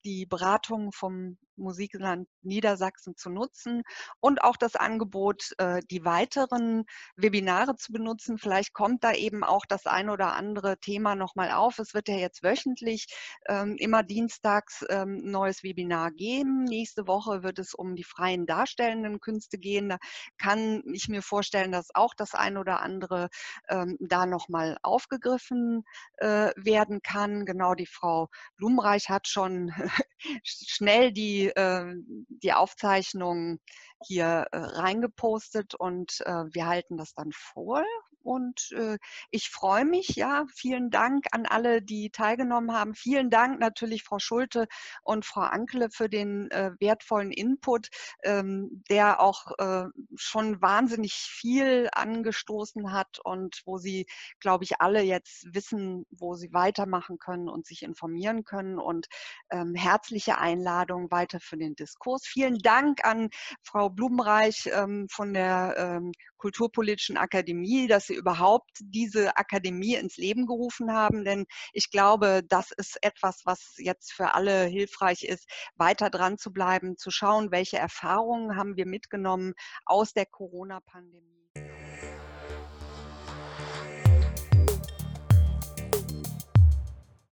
B: die Beratung vom Musikland Niedersachsen zu nutzen und auch das Angebot, äh, die weiteren Webinare zu benutzen. Vielleicht kommt da eben auch das ein oder andere Thema nochmal auf. Es wird ja jetzt wöchentlich ähm, immer dienstags ähm, ein neues Webinar geben. Nächste Woche wird es um die freien darstellenden Künste gehen. Da kann ich mir vorstellen, dass auch das ein oder andere ähm, da nochmal aufgegriffen äh, werden kann. Genau, die Frau Blumreich hat schon schnell die, äh, die Aufzeichnung hier äh, reingepostet und äh, wir halten das dann vor. Und äh, ich freue mich, ja, vielen Dank an alle, die teilgenommen haben. Vielen Dank natürlich Frau Schulte und Frau Ankele für den äh, wertvollen Input, ähm, der auch äh, schon wahnsinnig viel angestoßen hat und wo Sie, glaube ich, alle jetzt wissen, wo Sie weitermachen können und sich informieren können. Und ähm, herzliche Einladung weiter für den Diskurs. Vielen Dank an Frau Blumenreich ähm, von der Kulturpolitischen Akademie, dass Sie überhaupt diese Akademie ins Leben gerufen haben. Denn ich glaube, das ist etwas, was jetzt für alle hilfreich ist, weiter dran zu bleiben, zu schauen, welche Erfahrungen haben wir mitgenommen aus der Corona-Pandemie.